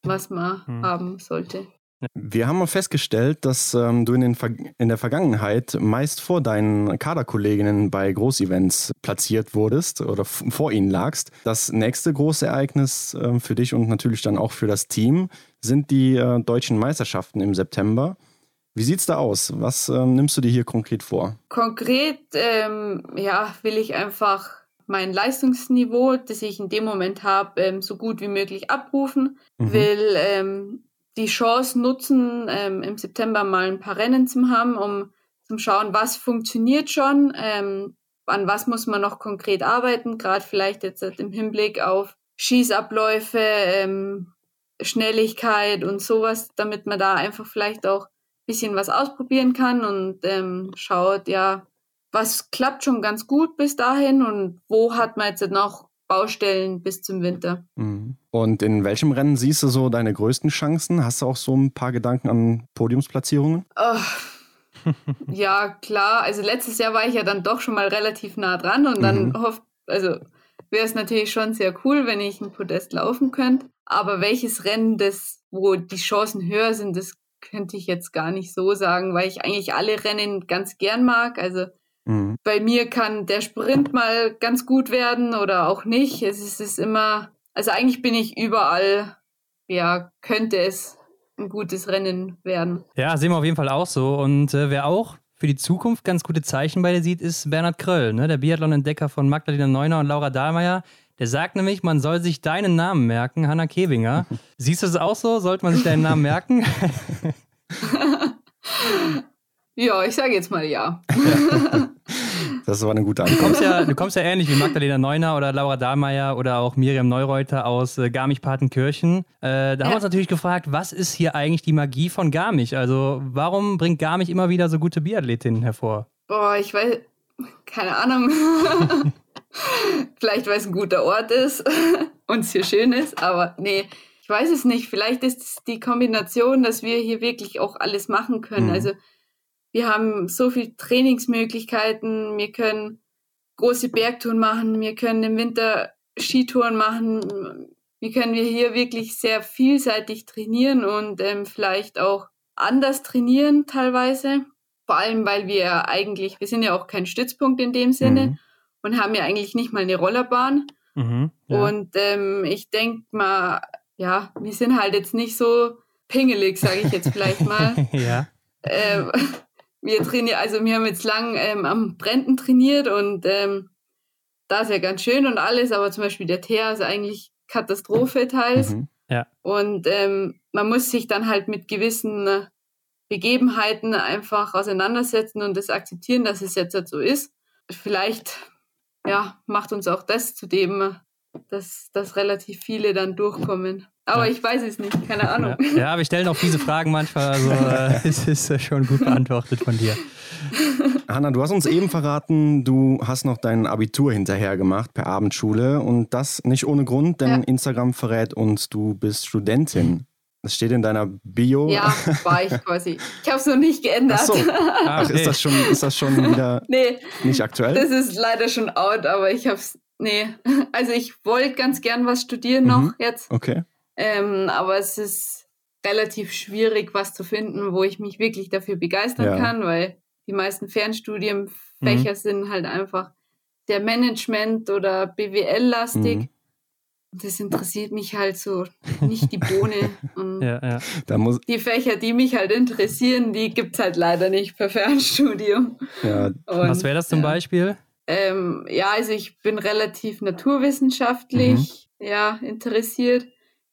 was man mhm. haben sollte. Wir haben festgestellt, dass ähm, du in, in der Vergangenheit meist vor deinen Kaderkolleginnen bei Großevents platziert wurdest oder vor ihnen lagst. Das nächste große Ereignis äh, für dich und natürlich dann auch für das Team sind die äh, deutschen Meisterschaften im September. Wie sieht es da aus? Was äh, nimmst du dir hier konkret vor? Konkret, ähm, ja, will ich einfach mein Leistungsniveau, das ich in dem Moment habe, ähm, so gut wie möglich abrufen. Mhm. Will ähm, die Chance nutzen, ähm, im September mal ein paar Rennen zu haben, um zu schauen, was funktioniert schon, ähm, an was muss man noch konkret arbeiten, gerade vielleicht jetzt im Hinblick auf Schießabläufe, ähm, Schnelligkeit und sowas, damit man da einfach vielleicht auch ein bisschen was ausprobieren kann und ähm, schaut, ja, was klappt schon ganz gut bis dahin und wo hat man jetzt noch Baustellen bis zum Winter. Mhm. Und in welchem Rennen siehst du so deine größten Chancen? Hast du auch so ein paar Gedanken an Podiumsplatzierungen? Oh, [LAUGHS] ja, klar. Also letztes Jahr war ich ja dann doch schon mal relativ nah dran und dann mhm. hofft, also wäre es natürlich schon sehr cool, wenn ich ein Podest laufen könnte. Aber welches Rennen, das, wo die Chancen höher sind, das könnte ich jetzt gar nicht so sagen, weil ich eigentlich alle Rennen ganz gern mag. Also Mhm. Bei mir kann der Sprint mal ganz gut werden oder auch nicht. Es ist, es ist immer, also eigentlich bin ich überall, ja, könnte es ein gutes Rennen werden. Ja, sehen wir auf jeden Fall auch so. Und äh, wer auch für die Zukunft ganz gute Zeichen bei dir sieht, ist Bernhard Kröll, ne? der Biathlon-Entdecker von Magdalena Neuner und Laura Dahlmeier. Der sagt nämlich, man soll sich deinen Namen merken, Hanna Kebinger. [LAUGHS] Siehst du es auch so? Sollte man sich deinen Namen merken? [LAUGHS] ja, ich sage jetzt mal ja. [LAUGHS] Das war eine gute Antwort. Du kommst ja, du kommst ja ähnlich wie Magdalena Neuner oder Laura Dahlmeier oder auch Miriam Neureuter aus äh, Garmisch-Partenkirchen. Äh, da ja. haben wir uns natürlich gefragt, was ist hier eigentlich die Magie von Garmisch? Also warum bringt Garmisch immer wieder so gute Biathletinnen hervor? Boah, ich weiß, keine Ahnung. Vielleicht, weil es ein guter Ort ist [LAUGHS] und es hier schön ist, aber nee, ich weiß es nicht. Vielleicht ist es die Kombination, dass wir hier wirklich auch alles machen können. Mhm. Also wir haben so viele Trainingsmöglichkeiten. Wir können große Bergtouren machen. Wir können im Winter Skitouren machen. Wie können wir hier wirklich sehr vielseitig trainieren und ähm, vielleicht auch anders trainieren teilweise. Vor allem, weil wir eigentlich, wir sind ja auch kein Stützpunkt in dem Sinne mhm. Und haben ja eigentlich nicht mal eine Rollerbahn. Mhm, ja. Und ähm, ich denke mal, ja, wir sind halt jetzt nicht so pingelig, sage ich jetzt vielleicht mal. [LAUGHS] ja. Ähm, wir trainieren, also wir haben jetzt lang ähm, am Brenten trainiert und ähm, da ist ja ganz schön und alles, aber zum Beispiel der Teer ist eigentlich Katastrophe teils. Mhm. Ja. Und ähm, man muss sich dann halt mit gewissen äh, Begebenheiten einfach auseinandersetzen und das akzeptieren, dass es jetzt halt so ist. Vielleicht ja, macht uns auch das zu dem, dass, dass relativ viele dann durchkommen. Aber ja. ich weiß es nicht, keine Ahnung. Ja, ja wir stellen auch diese Fragen manchmal, also [LAUGHS] äh, es ist äh, schon gut beantwortet von dir. Hanna, du hast uns eben verraten, du hast noch dein Abitur hinterher gemacht per Abendschule und das nicht ohne Grund, denn ja. Instagram verrät uns, du bist Studentin. Das steht in deiner Bio. Ja, war ich quasi. Ich habe es noch nicht geändert. Ach, so. Ach ist, das schon, ist das schon wieder [LAUGHS] nee, nicht aktuell? Das ist leider schon out, aber ich habe es, nee. [LAUGHS] Also ich wollte ganz gern was studieren noch mhm. jetzt. Okay. Ähm, aber es ist relativ schwierig, was zu finden, wo ich mich wirklich dafür begeistern ja. kann, weil die meisten Fernstudienfächer mhm. sind halt einfach der Management- oder BWL-lastig. Mhm. Das interessiert mich halt so nicht die Bohne. [LAUGHS] Und ja, ja. die Fächer, die mich halt interessieren, die gibt es halt leider nicht per Fernstudium. Ja. Und, Was wäre das zum Beispiel? Ähm, ja, also ich bin relativ naturwissenschaftlich mhm. ja, interessiert.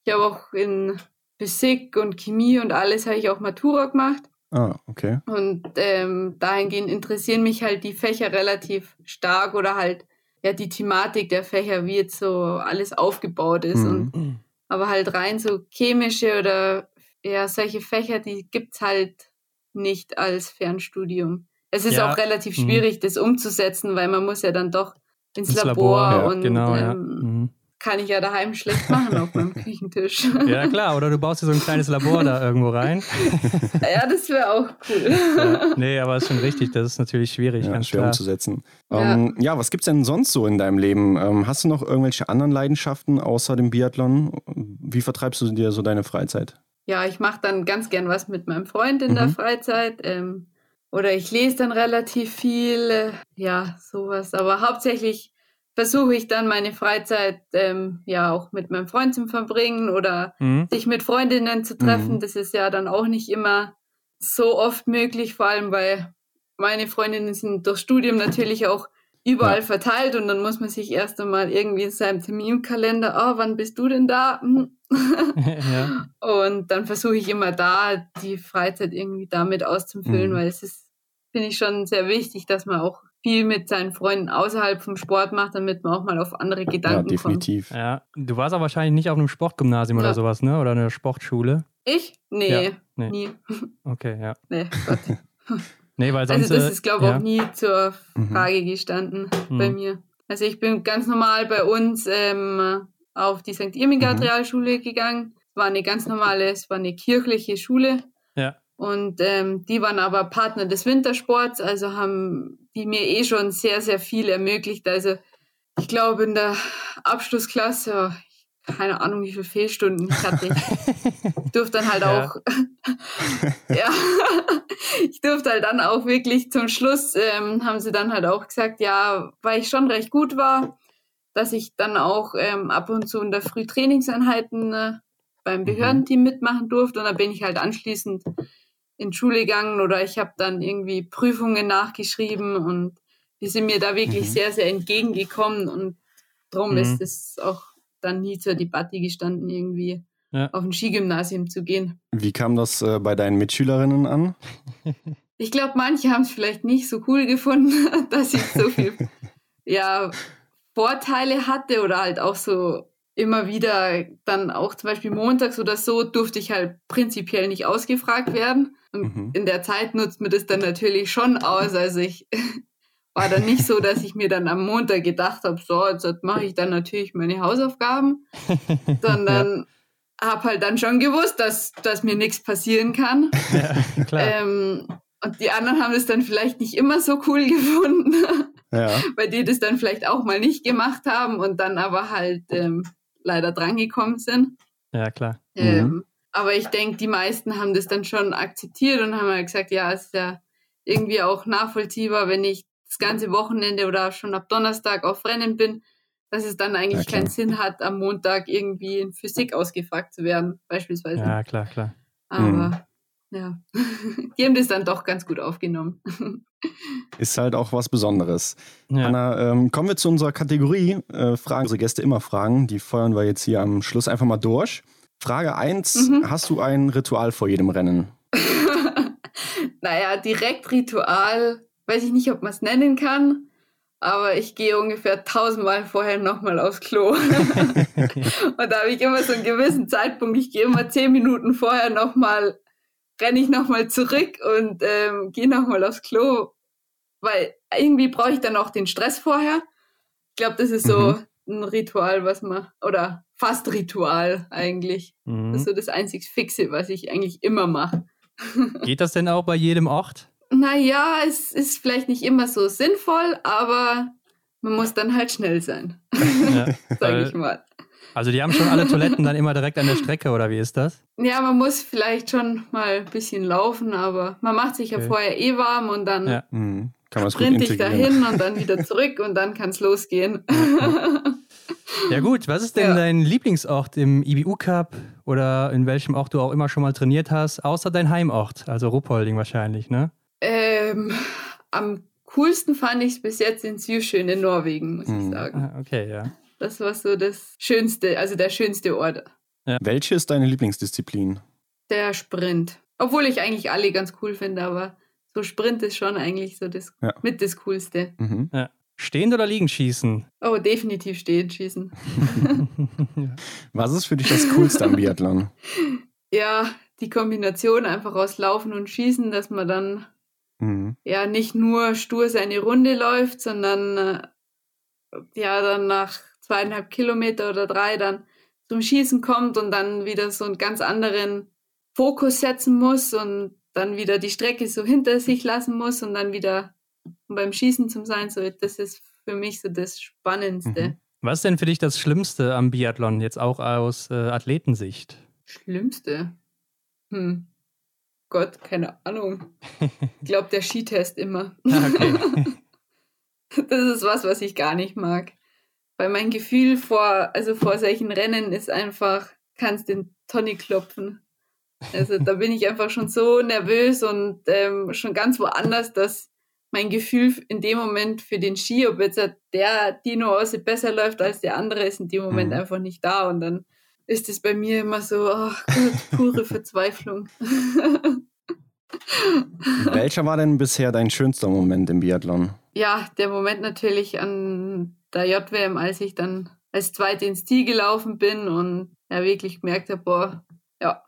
Ich habe auch in Physik und Chemie und alles habe ich auch Matura gemacht. Ah, okay. Und ähm, dahingehend interessieren mich halt die Fächer relativ stark oder halt ja die Thematik der Fächer, wie jetzt so alles aufgebaut ist. Mhm. Und, aber halt rein so chemische oder ja, solche Fächer, die gibt es halt nicht als Fernstudium. Es ist ja. auch relativ mhm. schwierig, mhm. das umzusetzen, weil man muss ja dann doch ins, ins Labor, Labor ja, und genau, ähm, ja. mhm kann ich ja daheim schlecht machen auf meinem Küchentisch. [LAUGHS] Ja, klar, oder du baust dir so ein kleines Labor da irgendwo rein. [LAUGHS] Ja, das wäre auch cool. Ja, nee, aber ist schon richtig, das ist natürlich schwierig, ja, ganz schwer klar. umzusetzen. Ja. Ähm, ja, was gibt es denn sonst so in deinem Leben? Ähm, hast du noch irgendwelche anderen Leidenschaften außer dem Biathlon? Wie vertreibst du dir so deine Freizeit? Ja, ich mache dann ganz gern was mit meinem Freund in mhm. der Freizeit. Ähm, oder ich lese dann relativ viel. Äh, ja, sowas. Aber hauptsächlich versuche ich dann meine Freizeit ähm, ja auch mit meinem Freund zu verbringen oder mhm. sich mit Freundinnen zu treffen. Mhm. Das ist ja dann auch nicht immer so oft möglich, vor allem weil meine Freundinnen sind durch Studium natürlich auch überall ja. verteilt und dann muss man sich erst einmal irgendwie in seinem Terminkalender, ah, oh, wann bist du denn da? Hm. [LAUGHS] ja. Und dann versuche ich immer da die Freizeit irgendwie damit auszufüllen, mhm. weil es ist, finde ich schon sehr wichtig, dass man auch viel mit seinen Freunden außerhalb vom Sport macht, damit man auch mal auf andere Gedanken ja, definitiv. kommt. Ja, du warst aber wahrscheinlich nicht auf einem Sportgymnasium ja. oder sowas, ne? Oder einer Sportschule. Ich? Nee, ja, nee. nie. Okay, ja. [LAUGHS] Nee, Gott. [LAUGHS] nee, weil sonst, also das ist, glaube ich, ja. auch nie zur mhm. Frage gestanden mhm. bei mir. Also ich bin ganz normal bei uns ähm, auf die St. Irmingard mhm. Realschule gegangen. Es war eine ganz normale, es war eine kirchliche Schule. Und ähm, die waren aber Partner des Wintersports, also haben die mir eh schon sehr, sehr viel ermöglicht. Also ich glaube in der Abschlussklasse, keine Ahnung, wie viele Fehlstunden ich hatte. Ich durfte dann halt ja. auch, [LAUGHS] ja, ich durfte halt dann auch wirklich zum Schluss, ähm, haben sie dann halt auch gesagt, ja, weil ich schon recht gut war, dass ich dann auch ähm, ab und zu in der Frühtrainingseinheiten äh, beim mhm. Behördenteam mitmachen durfte und dann bin ich halt anschließend in Schule gegangen oder ich habe dann irgendwie Prüfungen nachgeschrieben und die sind mir da wirklich mhm. sehr, sehr entgegengekommen und darum mhm. ist es auch dann nie zur Debatte gestanden, irgendwie ja. auf ein Skigymnasium zu gehen. Wie kam das äh, bei deinen Mitschülerinnen an? [LAUGHS] Ich glaube, manche haben es vielleicht nicht so cool gefunden, [LAUGHS] dass ich so viel [LAUGHS] ja, Vorteile hatte oder halt auch so immer wieder dann auch zum Beispiel montags oder so durfte ich halt prinzipiell nicht ausgefragt werden. Und mhm. in der Zeit nutzt mir das dann natürlich schon aus. Also ich [LAUGHS] war dann nicht so, dass ich mir dann am Montag gedacht habe, so, jetzt mache ich dann natürlich meine Hausaufgaben, [LAUGHS] sondern ja. habe halt dann schon gewusst, dass, dass mir nichts passieren kann. [LAUGHS] Ja, klar. Ähm, und die anderen haben es dann vielleicht nicht immer so cool gefunden, ja. weil die das dann vielleicht auch mal nicht gemacht haben und dann aber halt ähm, leider drangekommen sind. Ja, klar. Ähm, mhm. Aber ich denke, die meisten haben das dann schon akzeptiert und haben halt gesagt, ja, es ist ja irgendwie auch nachvollziehbar, wenn ich das ganze Wochenende oder schon ab Donnerstag auf Rennen bin, dass es dann eigentlich ja, keinen Sinn hat, am Montag irgendwie in Physik ausgefragt zu werden, beispielsweise. Ja, klar, klar. Aber mhm. ja, [LAUGHS] die haben das dann doch ganz gut aufgenommen. [LAUGHS] Ist halt auch was Besonderes. Ja. Anna, ähm, kommen wir zu unserer Kategorie. Äh, fragen unsere Gäste immer Fragen. Die feuern wir jetzt hier am Schluss einfach mal durch. Frage 1, mhm. hast du ein Ritual vor jedem Rennen? [LAUGHS] naja, direkt Ritual, weiß ich nicht, ob man es nennen kann, aber ich gehe ungefähr tausendmal vorher nochmal aufs Klo. [LAUGHS] [LAUGHS] und da habe ich immer so einen gewissen Zeitpunkt, ich gehe immer zehn Minuten vorher nochmal, renne ich nochmal zurück und ähm, gehe nochmal aufs Klo, weil irgendwie brauche ich dann auch den Stress vorher. Ich glaube, das ist so mhm. ein Ritual, was man, oder fast Ritual eigentlich. Mhm. Das ist so das einzig Fixe, was ich eigentlich immer mache. [LAUGHS] Geht das denn auch bei jedem Ort? Naja, es ist vielleicht nicht immer so sinnvoll, aber man muss dann halt schnell sein. Ja, [LAUGHS] Sag ich mal. Also die haben schon alle Toiletten dann immer direkt an der Strecke, oder wie ist das? Ja, man muss vielleicht schon mal ein bisschen laufen, aber man macht sich okay. ja vorher eh warm und dann ja. Mhm. sprint ich dahin und dann [LAUGHS] wieder zurück und dann kann es losgehen. Ja gut, was ist denn ja. dein Lieblingsort im IBU Cup oder in welchem Ort du auch immer schon mal trainiert hast, außer dein Heimort, also Ruppolding wahrscheinlich, ne? Ähm, am coolsten fand ich es bis jetzt in Sjusjön in Norwegen, muss hm. ich sagen. Ah, okay, ja. Das war so das schönste, also der schönste Ort. Ja. Welche ist deine Lieblingsdisziplin? Der Sprint. Obwohl ich eigentlich alle ganz cool finde, aber so Sprint ist schon eigentlich so das ja. mit das Coolste. Mhm. Ja. Stehend oder liegend schießen? Oh, definitiv stehend schießen. [LAUGHS] Was ist für dich das Coolste am Biathlon? [LAUGHS] Ja, die Kombination einfach aus Laufen und Schießen, dass man dann mhm. ja nicht nur stur seine Runde läuft, sondern äh, ja dann nach zweieinhalb Kilometer oder drei dann zum Schießen kommt und dann wieder so einen ganz anderen Fokus setzen muss und dann wieder die Strecke so hinter sich lassen muss und dann wieder beim Schießen zum sein. So, das ist für mich so das Spannendste. Mhm. Was ist denn für dich das Schlimmste am Biathlon, jetzt auch aus äh, Athletensicht? Schlimmste? Hm. Gott, keine Ahnung. Ich glaube, der Skitest immer. [LAUGHS] Ah, okay. [LAUGHS] das ist was, was ich gar nicht mag. Weil mein Gefühl vor, also vor solchen Rennen ist einfach, kannst den Tony klopfen. Also da bin ich einfach schon so nervös und ähm, schon ganz woanders, dass mein Gefühl in dem Moment für den Ski, ob jetzt der Dino aus besser läuft als der andere, ist in dem Moment mhm. einfach nicht da. Und dann ist es bei mir immer so, ach Gott, pure Verzweiflung. Welcher war denn bisher dein schönster Moment im Biathlon? Ja, der Moment natürlich an der JWM, als ich dann als Zweite ins Ziel gelaufen bin und ja wirklich gemerkt habe, boah, ja,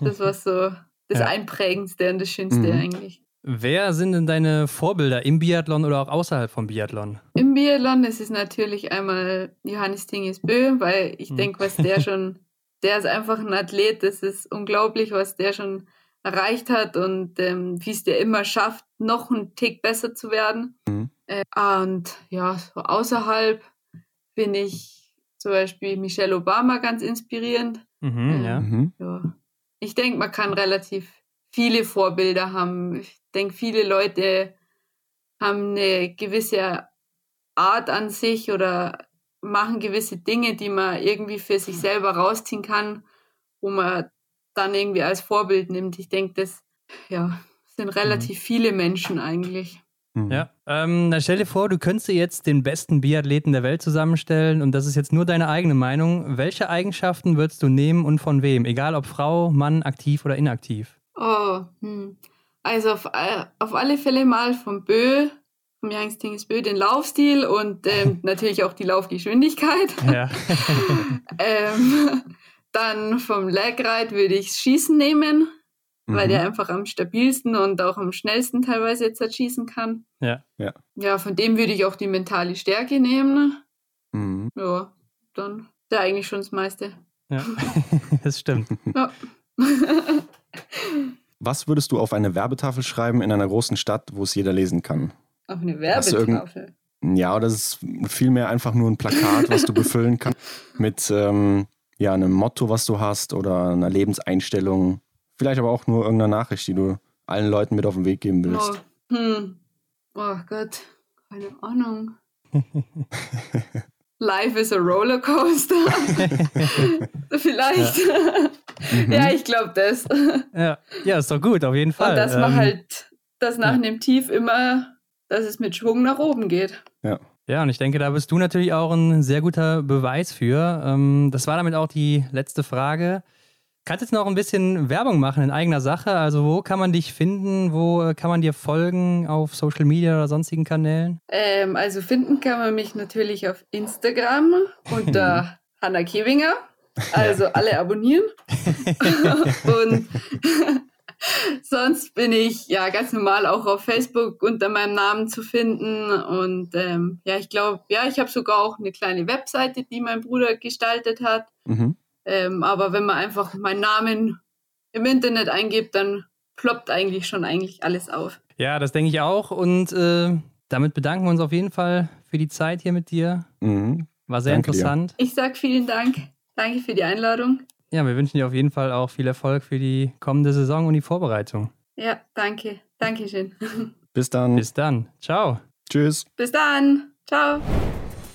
das war so das [LAUGHS] ja. Einprägendste und das Schönste mhm. eigentlich. Wer sind denn deine Vorbilder im Biathlon oder auch außerhalb vom Biathlon? Im Biathlon ist es natürlich einmal Johannes Tinges Bö, weil ich mhm. denke, was der [LAUGHS] schon, der ist einfach ein Athlet, das ist unglaublich, was der schon erreicht hat und ähm, wie es der immer schafft, noch einen Tick besser zu werden. Mhm. Äh, und ja, so außerhalb finde ich zum Beispiel Michelle Obama ganz inspirierend. Mhm, ähm, ja. Mhm. ja ich denke, man kann relativ viele Vorbilder haben. Ich denke, viele Leute haben eine gewisse Art an sich oder machen gewisse Dinge, die man irgendwie für sich selber rausziehen kann, wo man dann irgendwie als Vorbild nimmt. Ich denke, das ja, sind relativ mhm. viele Menschen eigentlich. Mhm. Ja, ähm, na stell dir vor, du könntest dir jetzt den besten Biathleten der Welt zusammenstellen und das ist jetzt nur deine eigene Meinung. Welche Eigenschaften würdest du nehmen und von wem? Egal ob Frau, Mann, aktiv oder inaktiv. Oh, hm. also auf, auf alle Fälle mal vom Bö, vom Youngs Dinges Bö, den Laufstil und ähm, [LAUGHS] natürlich auch die Laufgeschwindigkeit. Ja. [LAUGHS] [LAUGHS] ähm, dann vom Lagride würde ich Schießen nehmen mhm. weil der mhm. einfach am stabilsten und auch am schnellsten teilweise jetzt halt schießen kann. Ja. Ja, ja von dem würde ich auch die mentale Stärke nehmen. Mhm. Ja, dann ist ja eigentlich schon das meiste. Ja, [LAUGHS] das stimmt. Ja. [LAUGHS] Was würdest du auf eine Werbetafel schreiben in einer großen Stadt, wo es jeder lesen kann? Auf eine Werbetafel? Ja, oder ist vielmehr einfach nur ein Plakat, was du [LAUGHS] befüllen kannst mit ähm, ja, einem Motto, was du hast oder einer Lebenseinstellung. Vielleicht aber auch nur irgendeine Nachricht, die du allen Leuten mit auf den Weg geben willst. Oh, hm. oh Gott, keine Ahnung. [LAUGHS] Life is a Rollercoaster. [LAUGHS] Vielleicht. Ja, [LAUGHS] mhm. ja ich glaube das. Ja. ja, ist doch gut, auf jeden Fall. Und dass man ähm, halt, dass nach ja. einem Tief immer, dass es mit Schwung nach oben geht. Ja. Ja, und ich denke, da bist du natürlich auch ein sehr guter Beweis für. Ähm, das war damit auch die letzte Frage. Kannst du jetzt noch ein bisschen Werbung machen in eigener Sache? Also wo kann man dich finden? Wo äh, kann man dir folgen auf Social Media oder sonstigen Kanälen? Ähm, also finden kann man mich natürlich auf Instagram unter [LAUGHS] Hanna Kewinger. Also alle abonnieren. [LAUGHS] und [LAUGHS] sonst bin ich ja ganz normal auch auf Facebook unter meinem Namen zu finden. Und ähm, ja, ich glaube, ja, ich habe sogar auch eine kleine Webseite, die mein Bruder gestaltet hat. Mhm. Ähm, aber wenn man einfach meinen Namen im Internet eingibt, dann ploppt eigentlich schon eigentlich alles auf. Ja, das denke ich auch. Und äh, damit bedanken wir uns auf jeden Fall für die Zeit hier mit dir. Mhm. War sehr Danke interessant. Dir. Ich sage vielen Dank. Danke für die Einladung. Ja, wir wünschen dir auf jeden Fall auch viel Erfolg für die kommende Saison und die Vorbereitung. Ja, danke. Dankeschön. [LAUGHS] Bis dann. Bis dann. Ciao. Tschüss. Bis dann. Ciao.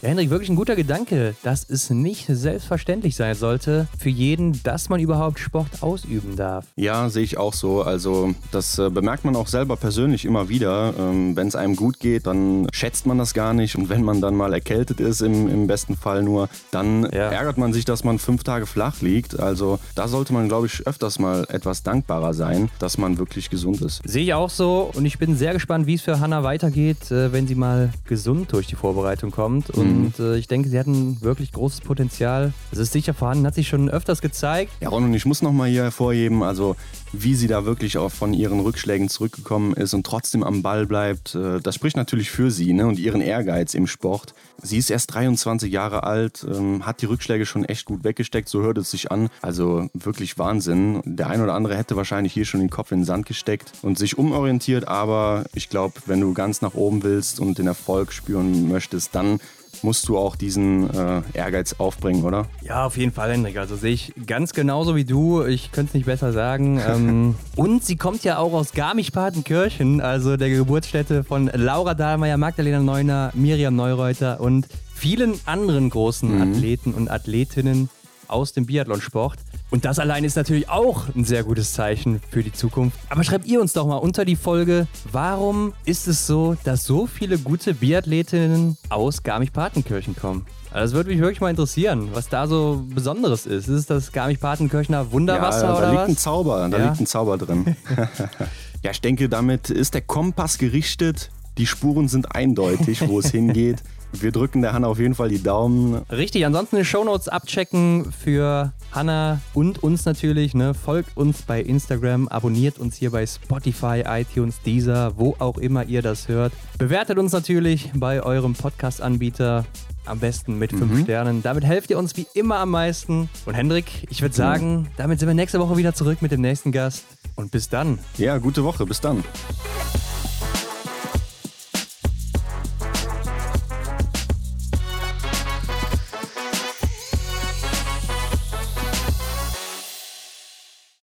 Ja, Hendrik, wirklich ein guter Gedanke, dass es nicht selbstverständlich sein sollte für jeden, dass man überhaupt Sport ausüben darf. Ja, sehe ich auch so. Also das äh, bemerkt man auch selber persönlich immer wieder. Ähm, wenn es einem gut geht, dann schätzt man das gar nicht. Und wenn man dann mal erkältet ist, im, im besten Fall nur, dann ja. ärgert man sich, dass man fünf Tage flach liegt. Also da sollte man, glaube ich, öfters mal etwas dankbarer sein, dass man wirklich gesund ist. Sehe ich auch so. Und ich bin sehr gespannt, wie es für Hanna weitergeht, äh, wenn sie mal gesund durch die Vorbereitung kommt. Und und äh, ich denke, sie hatten wirklich großes Potenzial. Es ist sicher vorhanden, hat sich schon öfters gezeigt. Ja, Ron, und ich muss nochmal hier hervorheben, also wie sie da wirklich auch von ihren Rückschlägen zurückgekommen ist und trotzdem am Ball bleibt, äh, das spricht natürlich für sie ne? und ihren Ehrgeiz im Sport. Sie ist erst 23 Jahre alt, ähm, hat die Rückschläge schon echt gut weggesteckt, so hört es sich an. Also wirklich Wahnsinn. Der ein oder andere hätte wahrscheinlich hier schon den Kopf in den Sand gesteckt und sich umorientiert, aber ich glaube, wenn du ganz nach oben willst und den Erfolg spüren möchtest, dann musst du auch diesen äh, Ehrgeiz aufbringen, oder? Ja, auf jeden Fall, Hendrik. Also sehe ich ganz genauso wie du. Ich könnte es nicht besser sagen. [LAUGHS] ähm, und sie kommt ja auch aus Garmisch-Partenkirchen, also der Geburtsstätte von Laura Dahlmeier, Magdalena Neuner, Miriam Neureuter und vielen anderen großen mhm. Athleten und Athletinnen aus dem Biathlonsport. Und das allein ist natürlich auch ein sehr gutes Zeichen für die Zukunft. Aber schreibt ihr uns doch mal unter die Folge, warum ist es so, dass so viele gute Biathletinnen aus Garmisch-Partenkirchen kommen? Also das würde mich wirklich mal interessieren, was da so Besonderes ist. Ist es das Garmisch-Partenkirchener Wunderwasser ja, da oder liegt was? Ein Zauber, da ja? liegt ein Zauber drin. [LAUGHS] ja, ich denke, damit ist der Kompass gerichtet. Die Spuren sind eindeutig, wo es [LAUGHS] hingeht. Wir drücken der Hanna auf jeden Fall die Daumen. Richtig, ansonsten die Shownotes abchecken für Hanna und uns natürlich. Ne? Folgt uns bei Instagram, abonniert uns hier bei Spotify, iTunes, Deezer, wo auch immer ihr das hört. Bewertet uns natürlich bei eurem Podcast-Anbieter. Am besten mit fünf mhm. Sternen. Damit helft ihr uns wie immer am meisten. Und Hendrik, ich würde sagen, damit sind wir nächste Woche wieder zurück mit dem nächsten Gast. Und bis dann. Ja, gute Woche. Bis dann.